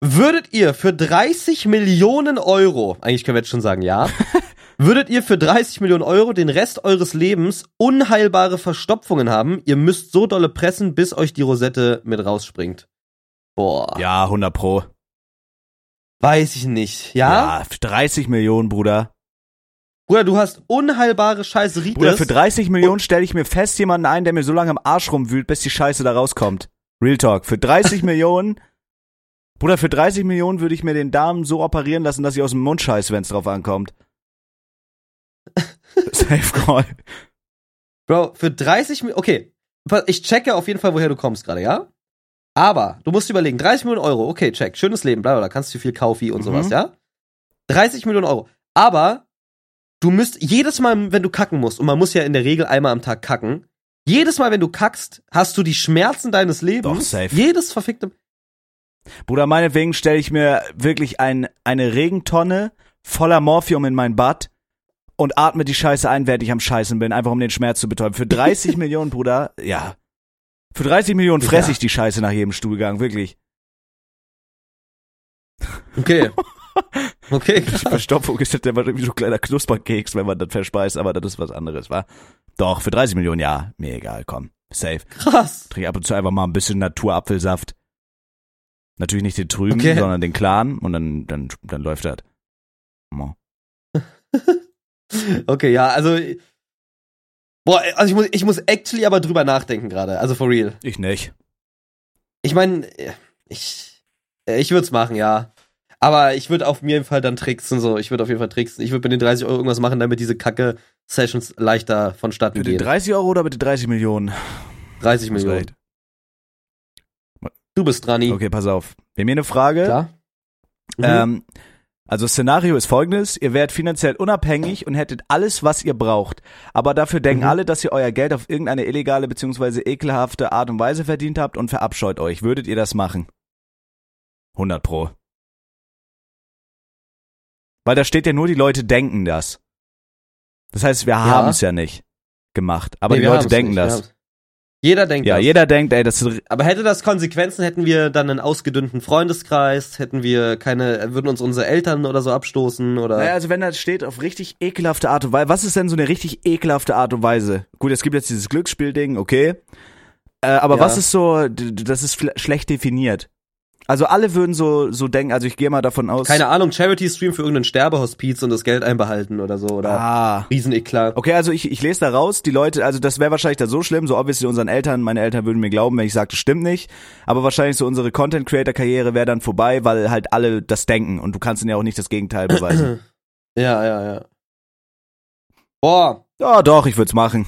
Würdet ihr für 30 Millionen Euro, eigentlich können wir jetzt schon sagen ja, würdet ihr für 30 Millionen Euro den Rest eures Lebens unheilbare Verstopfungen haben? Ihr müsst so dolle pressen, bis euch die Rosette mit rausspringt. Boah, Ja, 100 pro. weiß ich nicht. Ja? Ja, für 30 Millionen, Bruder. Bruder, du hast unheilbare Scheiße Bruder, für 30 Millionen stelle ich mir fest jemanden ein, der mir so lange im Arsch rumwühlt, bis die Scheiße da rauskommt. Real Talk. Für 30 Millionen, Bruder, für 30 Millionen würde ich mir den Darm so operieren lassen, dass ich aus dem Mund scheiße, wenn es drauf ankommt. Safe Call. Bro, für 30 Millionen, okay, ich checke auf jeden Fall, woher du kommst gerade, ja? Aber du musst überlegen, 30 Millionen Euro, okay, check, schönes Leben, bla, bla, da kannst du viel kaufen und Mhm. sowas, ja? 30 Millionen Euro. Aber du müsst jedes Mal, wenn du kacken musst, und man muss ja in der Regel einmal am Tag kacken, jedes Mal, wenn du kackst, hast du die Schmerzen deines Lebens. Doch, safe. Jedes verfickte. Bruder, meinetwegen stelle ich mir wirklich ein, eine Regentonne voller Morphium in mein Bad und atme die Scheiße ein, während ich am Scheißen bin, einfach um den Schmerz zu betäuben. Für 30 Millionen, Bruder, ja. Für 30 Millionen fresse Ja. ich die Scheiße nach jedem Stuhlgang, wirklich. Okay. Okay, Verstopfung ist immer wie so ein kleiner Knusperkeks, wenn man das verspeist, aber das ist was anderes, wa? Doch, für 30 Millionen, ja. Mir egal, komm. Safe. krass. Trinke ab und zu einfach mal ein bisschen Naturapfelsaft. Natürlich nicht den trüben, Okay. sondern den klaren und dann, dann, dann läuft das. Okay, ja, also. Boah, also ich muss, ich muss actually aber drüber nachdenken gerade, also for real. Ich nicht. Ich meine, ich, ich würde es machen, ja. Aber ich würde auf jeden Fall dann tricksen, so. Ich würde auf jeden Fall tricksen. Ich würde mit den 30 Euro irgendwas machen, damit diese Kacke-Sessions leichter vonstatten Mit den gehen. 30 Euro oder mit den 30 Millionen? 30 Hast Millionen. Du bist dran, Okay, pass auf. Wir haben hier eine Frage. Klar? Mhm. Ähm, also Szenario ist folgendes, ihr werdet finanziell unabhängig und hättet alles, was ihr braucht. Aber dafür denken Mhm. alle, dass ihr euer Geld auf irgendeine illegale bzw. ekelhafte Art und Weise verdient habt und verabscheut euch. Würdet ihr das machen? 100 pro. Weil da steht ja nur, die Leute denken das. Das heißt, wir haben es ja nicht gemacht. Aber Nee, die Leute denken nicht, das. Jeder denkt Ja, das. jeder denkt, ey, das ist Aber hätte das Konsequenzen, hätten wir dann einen ausgedünnten Freundeskreis, hätten wir keine, würden uns unsere Eltern oder so abstoßen oder. Naja, also wenn da steht auf richtig ekelhafte Art und Weise, was ist denn so eine richtig ekelhafte Art und Weise? Gut, es gibt jetzt dieses Glücksspielding, okay. Äh, aber Ja. was ist so, das ist schlecht definiert. Also alle würden so, so denken, also ich gehe mal davon aus. keine Ahnung, Charity-Stream für irgendeinen Sterbehospiz und das Geld einbehalten oder so, oder Ah. Rieseneklat. Okay, also ich, ich lese da raus, die Leute, also das wäre wahrscheinlich dann so schlimm, so obviously unseren Eltern, meine Eltern würden mir glauben, wenn ich sage, das stimmt nicht, aber wahrscheinlich so unsere Content-Creator-Karriere wäre dann vorbei, weil halt alle das denken und du kannst ihnen ja auch nicht das Gegenteil beweisen. Ja, ja, ja. Boah. ja, doch, ich würde es machen.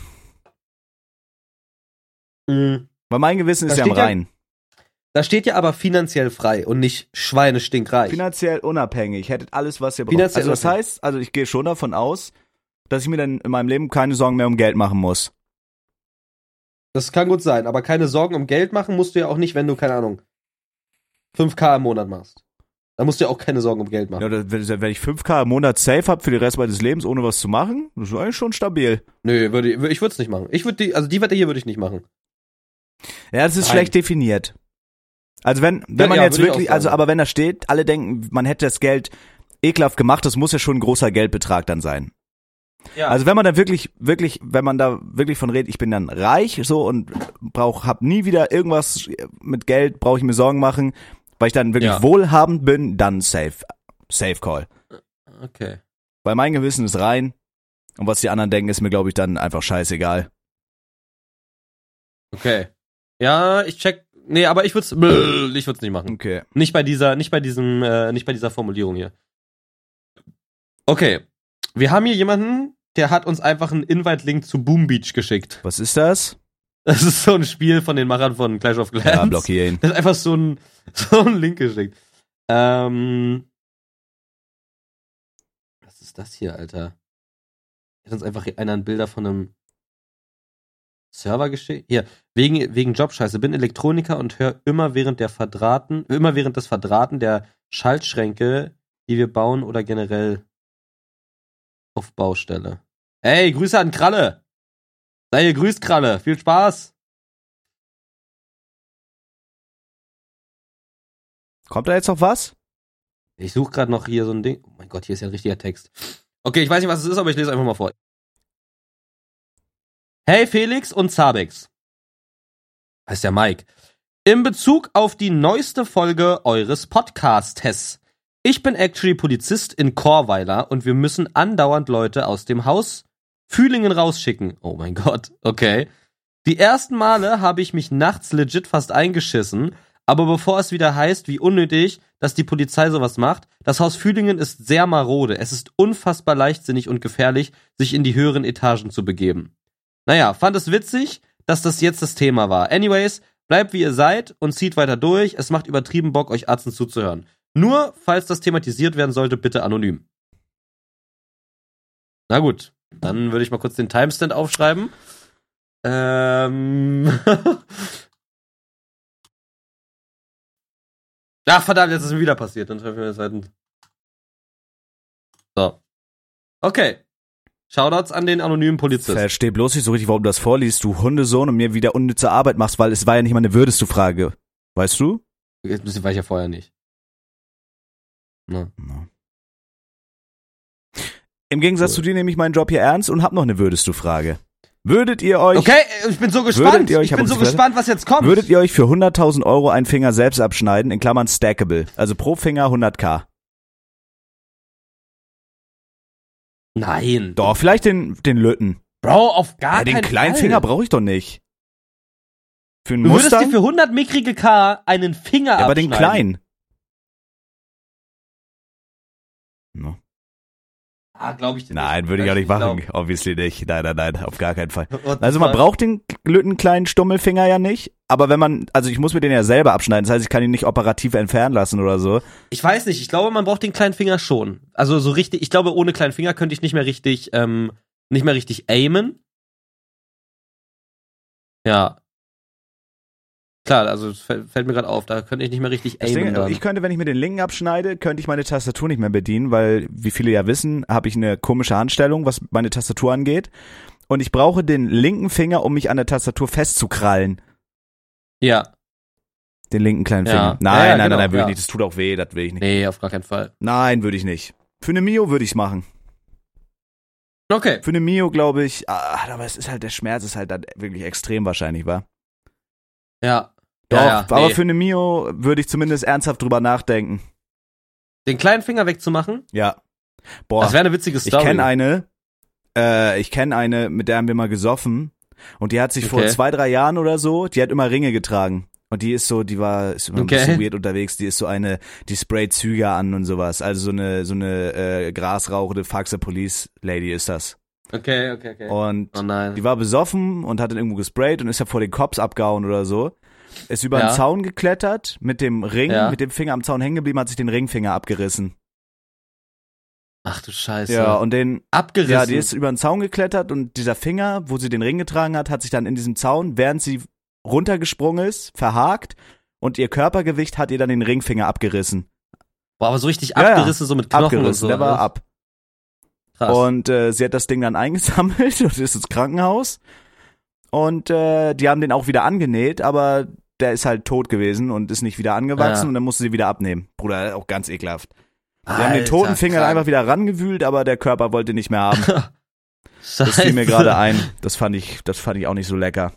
Mhm. Weil mein Gewissen Da ist ja am Rhein. Da steht ja aber finanziell frei und nicht schweinestinkreich. Finanziell unabhängig, hättet alles, was ihr braucht. Finanziell Also das unabhängig. heißt, also ich gehe schon davon aus, dass ich mir dann in meinem Leben keine Sorgen mehr um Geld machen muss. Das kann gut sein, aber keine Sorgen um Geld machen musst du ja auch nicht, wenn du, keine Ahnung, 5k im Monat machst. Da musst du ja auch keine Sorgen um Geld machen. Ja, wenn, ich 5k im Monat safe hab für den Rest meines Lebens, ohne was zu machen, das ist eigentlich schon stabil. Nö, würde, ich- ich würde es nicht machen. Ich würde die, also die Wette hier würde ich nicht machen. Ja, das ist Nein. schlecht definiert. Also wenn, wenn Ja, man ja, jetzt wirklich, also aber wenn da steht, alle denken, man hätte das Geld ekelhaft gemacht, das muss ja schon ein großer Geldbetrag dann sein. Ja. Also wenn man da wirklich, wirklich, wenn man da wirklich von redet, ich bin dann reich so und brauch, hab nie wieder irgendwas mit Geld, brauche ich mir Sorgen machen, weil ich dann wirklich Ja. wohlhabend bin, dann safe, safe call. okay. Weil mein Gewissen ist rein und was die anderen denken, ist mir glaube ich dann einfach scheißegal. Okay. Ja, ich check. Nee, aber ich würde es ich würde nicht machen. Okay. Nicht bei dieser, nicht bei diesem, äh, nicht bei dieser Formulierung hier. Okay. Wir haben hier jemanden, der hat uns einfach einen Invite-Link zu Boom Beach geschickt. Was ist das? Das ist so ein Spiel von den Machern von Clash of Clans. Ja, blockier ihn. Der hat einfach so ein so einen Link geschickt. Ähm. Was ist das hier, Alter? Hat uns einfach einer ein Bilder von einem Server geschickt. Hier, wegen, wegen Jobscheiße. Bin Elektroniker und höre immer während der Verdrahten, immer während des Verdrahten der Schaltschränke, die wir bauen oder generell auf Baustelle. Ey, Grüße an Kralle! Sei gegrüßt, Kralle. Viel Spaß! Kommt da jetzt noch was? Ich suche gerade noch hier so ein Ding. Oh mein Gott, hier ist ja ein richtiger Text. Okay, ich weiß nicht, was es ist, aber ich lese einfach mal vor. Hey Felix und Zabex. Heißt ja Mike. In Bezug auf die neueste Folge eures Podcastes. Ich bin actually Polizist in Chorweiler und wir müssen andauernd Leute aus dem Haus Fühlingen rausschicken. Oh mein Gott, okay. Die ersten Male habe ich mich nachts legit fast eingeschissen, aber bevor es wieder heißt, wie unnötig, dass die Polizei sowas macht, das Haus Fühlingen ist sehr marode. Es ist unfassbar leichtsinnig und gefährlich, sich in die höheren Etagen zu begeben. Naja, fand es witzig, dass das jetzt das Thema war. Anyways, bleibt wie ihr seid und zieht weiter durch. Es macht übertrieben Bock, euch Arzten zuzuhören. Nur, falls das thematisiert werden sollte, bitte anonym. Na gut, dann würde ich mal kurz den Timestamp aufschreiben. Ähm. Ach, verdammt, jetzt ist es wieder passiert. Dann treffen wir jetzt halt. So. Okay. Shoutouts an den anonymen Polizisten. Versteh bloß nicht so richtig, warum du das vorliest, du Hundesohn, und mir wieder unnütze Arbeit machst, weil es war ja nicht mal eine würdest du Frage. Weißt du? Jetzt bisschen war ich ja vorher nicht. Na. Na. Im Gegensatz cool. zu dir nehme ich meinen Job hier ernst und hab noch eine würdest du Frage. Würdet ihr euch. Okay, ich bin so gespannt. Euch, ich bin so gespannt, was jetzt kommt. Würdet ihr euch für 100.000 Euro einen Finger selbst abschneiden, in Klammern stackable? Also pro Finger 100k. Nein. Doch, vielleicht den, den Lütten. Bro, auf gar ja, den keinen kleinen Fall. Finger brauche ich doch nicht. Für einen du würdest dir für 100 mickrige K einen Finger ja, aber den kleinen. No. Ah, glaube ich dir Nein, würde ich auch nicht machen. Glaub. Obviously nicht. Nein, nein, nein, auf gar keinen Fall. Also man braucht den glütten kleinen Stummelfinger ja nicht, aber wenn man, also ich muss mir den ja selber abschneiden, das heißt, ich kann ihn nicht operativ entfernen lassen oder so. Ich weiß nicht, ich glaube, man braucht den kleinen Finger schon. Also so richtig, ich glaube, ohne kleinen Finger könnte ich nicht mehr richtig, ähm, nicht mehr richtig aimen. Ja, Klar, also fällt mir gerade auf, da könnte ich nicht mehr richtig aimen. Denke, ich könnte, wenn ich mir den linken abschneide, könnte ich meine Tastatur nicht mehr bedienen, weil, wie viele ja wissen, habe ich eine komische Handstellung, was meine Tastatur angeht. Und ich brauche den linken Finger, um mich an der Tastatur festzukrallen. Ja. Den linken kleinen Finger. Ja. Nein, ja, ja, nein, genau, nein, nein, würde ich nicht. Das tut auch weh, das will ich nicht. Nee, auf gar keinen Fall. Nein, würde ich nicht. Für eine Mio würde ich es machen. Okay. Für eine Mio glaube ich, ah, aber es ist halt, der Schmerz ist halt dann wirklich extrem wahrscheinlich, wa? Ja. Doch, aber nee. für eine Mio würde ich zumindest ernsthaft drüber nachdenken. Den kleinen Finger wegzumachen? Ja. Boah. Das wäre eine witzige Story. Ich kenne eine, äh, ich kenne eine, mit der haben wir mal gesoffen. Und die hat sich Okay. vor zwei, drei Jahren oder so, die hat immer Ringe getragen. Und die ist so, die war, ist immer ein Okay. bisschen weird unterwegs. Die ist so eine, die sprayt Züge an und sowas. Also so eine, so eine äh, grasrauchende Faxe Police Lady ist das. Okay, okay, okay. Und oh nein. die war besoffen und hat dann irgendwo gesprayt und ist ja vor den Cops abgehauen oder so. Ist über Ja. den Zaun geklettert mit dem Ring, Ja. mit dem Finger am Zaun hängen geblieben, hat sich den Ringfinger abgerissen. Ach du Scheiße. Ja, und den, Abgerissen. ja, die ist über den Zaun geklettert und dieser Finger, wo sie den Ring getragen hat, hat sich dann in diesem Zaun, während sie runtergesprungen ist, verhakt und ihr Körpergewicht hat ihr dann den Ringfinger abgerissen. Boah, aber so richtig Ja, ja. abgerissen, so mit Knochen abgerissen, und so. der war ab. Krass. Und äh, sie hat das Ding dann eingesammelt und ist ins Krankenhaus. Und äh, die haben den auch wieder angenäht, aber der ist halt tot gewesen und ist nicht wieder angewachsen Ja. und dann musste sie wieder abnehmen. Bruder, auch ganz ekelhaft. Sie haben den Alter, toten Finger einfach wieder rangewühlt, aber der Körper wollte nicht mehr haben. Das fiel mir gerade ein. Das fand ich, das fand ich auch nicht so lecker.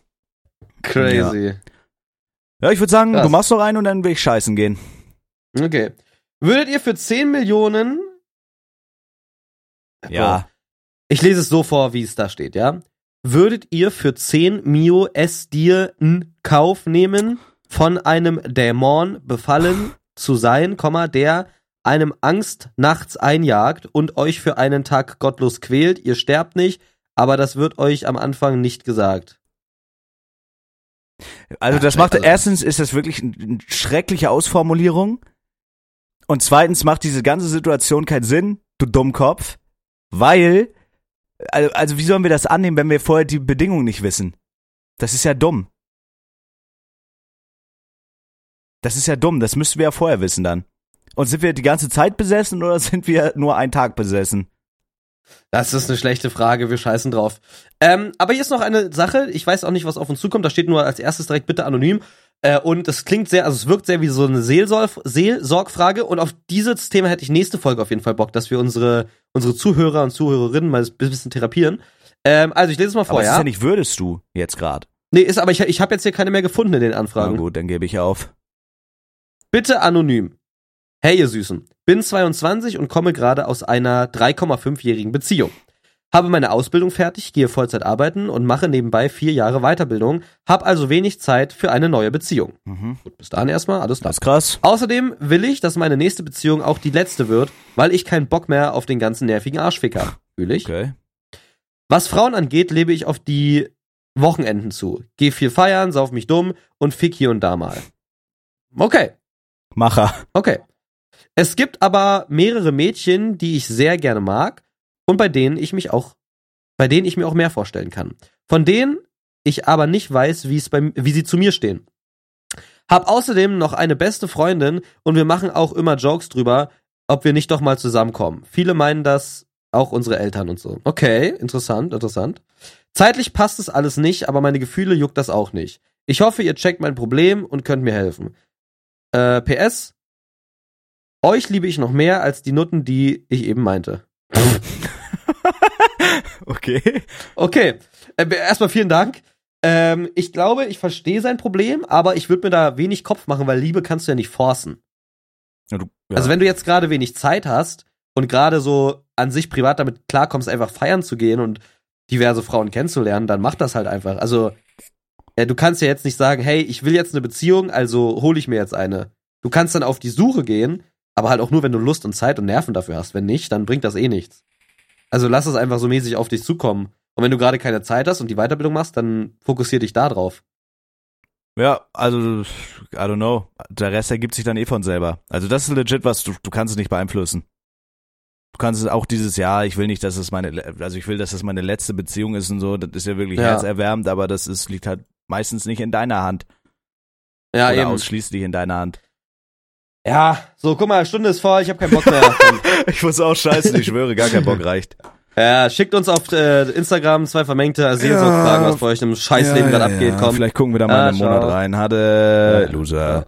Crazy. Ja, ich würde sagen, Krass. du machst noch einen und dann will ich scheißen gehen. Okay. Würdet ihr für 10 Millionen. Ja. Ich lese es so vor, wie es da steht, ja? Würdet ihr für 10 Mio es dir in Kauf nehmen, von einem Dämon befallen zu sein, der einem Angst nachts einjagt und euch für einen Tag gottlos quält? Ihr sterbt nicht, aber das wird euch am Anfang nicht gesagt. Also das macht, also- erstens ist das wirklich eine eine schreckliche Ausformulierung. Und zweitens macht diese ganze Situation keinen Sinn, du Dummkopf, weil Also, also wie sollen wir das annehmen, wenn wir vorher die Bedingungen nicht wissen? Das ist ja dumm. Das ist ja dumm, das müssten wir ja vorher wissen dann. Und sind wir die ganze Zeit besessen oder sind wir nur einen Tag besessen? Das ist eine schlechte Frage, wir scheißen drauf. Ähm, aber hier ist noch eine Sache, ich weiß auch nicht, was auf uns zukommt, da steht nur als erstes direkt bitte anonym. Äh, und es klingt sehr, also es wirkt sehr wie so eine Seelsorg Seelsorgfrage und auf dieses Thema hätte ich nächste Folge auf jeden Fall Bock, dass wir unsere, unsere Zuhörer und Zuhörerinnen mal ein bisschen therapieren. Ähm, also ich lese es mal vor, Aber ja? ist ja nicht würdest du jetzt gerade. Nee, ist aber ich, ich habe jetzt hier keine mehr gefunden in den Na Anfragen. gut, dann gebe ich auf. Bitte anonym. Hey ihr Süßen, bin 22 und komme gerade aus einer 3,5-jährigen Beziehung. Habe meine Ausbildung fertig, gehe Vollzeit arbeiten und mache nebenbei vier Jahre Weiterbildung, hab also wenig Zeit für eine neue Beziehung. Mhm. Gut, bis dahin erstmal, alles klar. Das ist krass. Außerdem will ich, dass meine nächste Beziehung auch die letzte wird, weil ich keinen Bock mehr auf den ganzen nervigen Arschfick hab. Fühl ich. Okay. Was Frauen angeht, lebe ich auf die Wochenenden zu. Geh viel feiern, sauf mich dumm und fick hier und da mal. Okay. Macher. Okay. Es gibt aber mehrere Mädchen, die ich sehr gerne mag und bei denen ich mich auch, bei denen ich mir auch mehr vorstellen kann. Von denen ich aber nicht weiß, wie es bei, wie sie zu mir stehen. Hab außerdem noch eine beste Freundin und wir machen auch immer Jokes drüber, ob wir nicht doch mal zusammenkommen. Viele meinen das auch unsere Eltern und so. Okay, interessant, interessant. Zeitlich passt es alles nicht, aber meine Gefühle juckt das auch nicht. Ich hoffe, ihr checkt mein Problem und könnt mir helfen. Äh, PS, euch liebe ich noch mehr als die Nutten, die ich eben meinte. Okay. Okay, äh, erstmal vielen Dank. Ähm, ich glaube, ich verstehe sein Problem, aber ich würde mir da wenig Kopf machen, weil Liebe kannst du ja nicht forcen. Ja, du, ja. Also wenn du jetzt gerade wenig Zeit hast und gerade so an sich privat damit klarkommst, einfach feiern zu gehen und diverse Frauen kennenzulernen, dann mach das halt einfach. Also äh, du kannst ja jetzt nicht sagen, hey, ich will jetzt eine Beziehung, also hole ich mir jetzt eine. Du kannst dann auf die Suche gehen, aber halt auch nur, wenn du Lust und Zeit und Nerven dafür hast. Wenn nicht, dann bringt das eh nichts. Also lass es einfach so mäßig auf dich zukommen. Und wenn du gerade keine Zeit hast und die Weiterbildung machst, dann fokussier dich da drauf. ja, also, I don't know. Der Rest ergibt sich dann eh von selber. Also das ist legit was, du, du kannst es nicht beeinflussen. Du kannst es auch dieses Jahr, ich will nicht, dass es meine, also ich will, dass es meine letzte Beziehung ist und so, das ist ja wirklich Ja. herzerwärmend, aber das ist, liegt halt meistens nicht in deiner Hand. Ja, oder eben. ausschließlich in deiner Hand. Ja, so, guck mal, Stunde ist voll, ich habe keinen Bock mehr. Ich muss auch scheißen, ich schwöre, gar kein Bock reicht. ja, schickt uns auf äh, Instagram zwei vermengte Seelsorgfragen, was bei euch im Scheißleben gerade abgeht. Komm. Vielleicht gucken wir da mal Ah, einen Monat rein. Hatte Ja. Loser.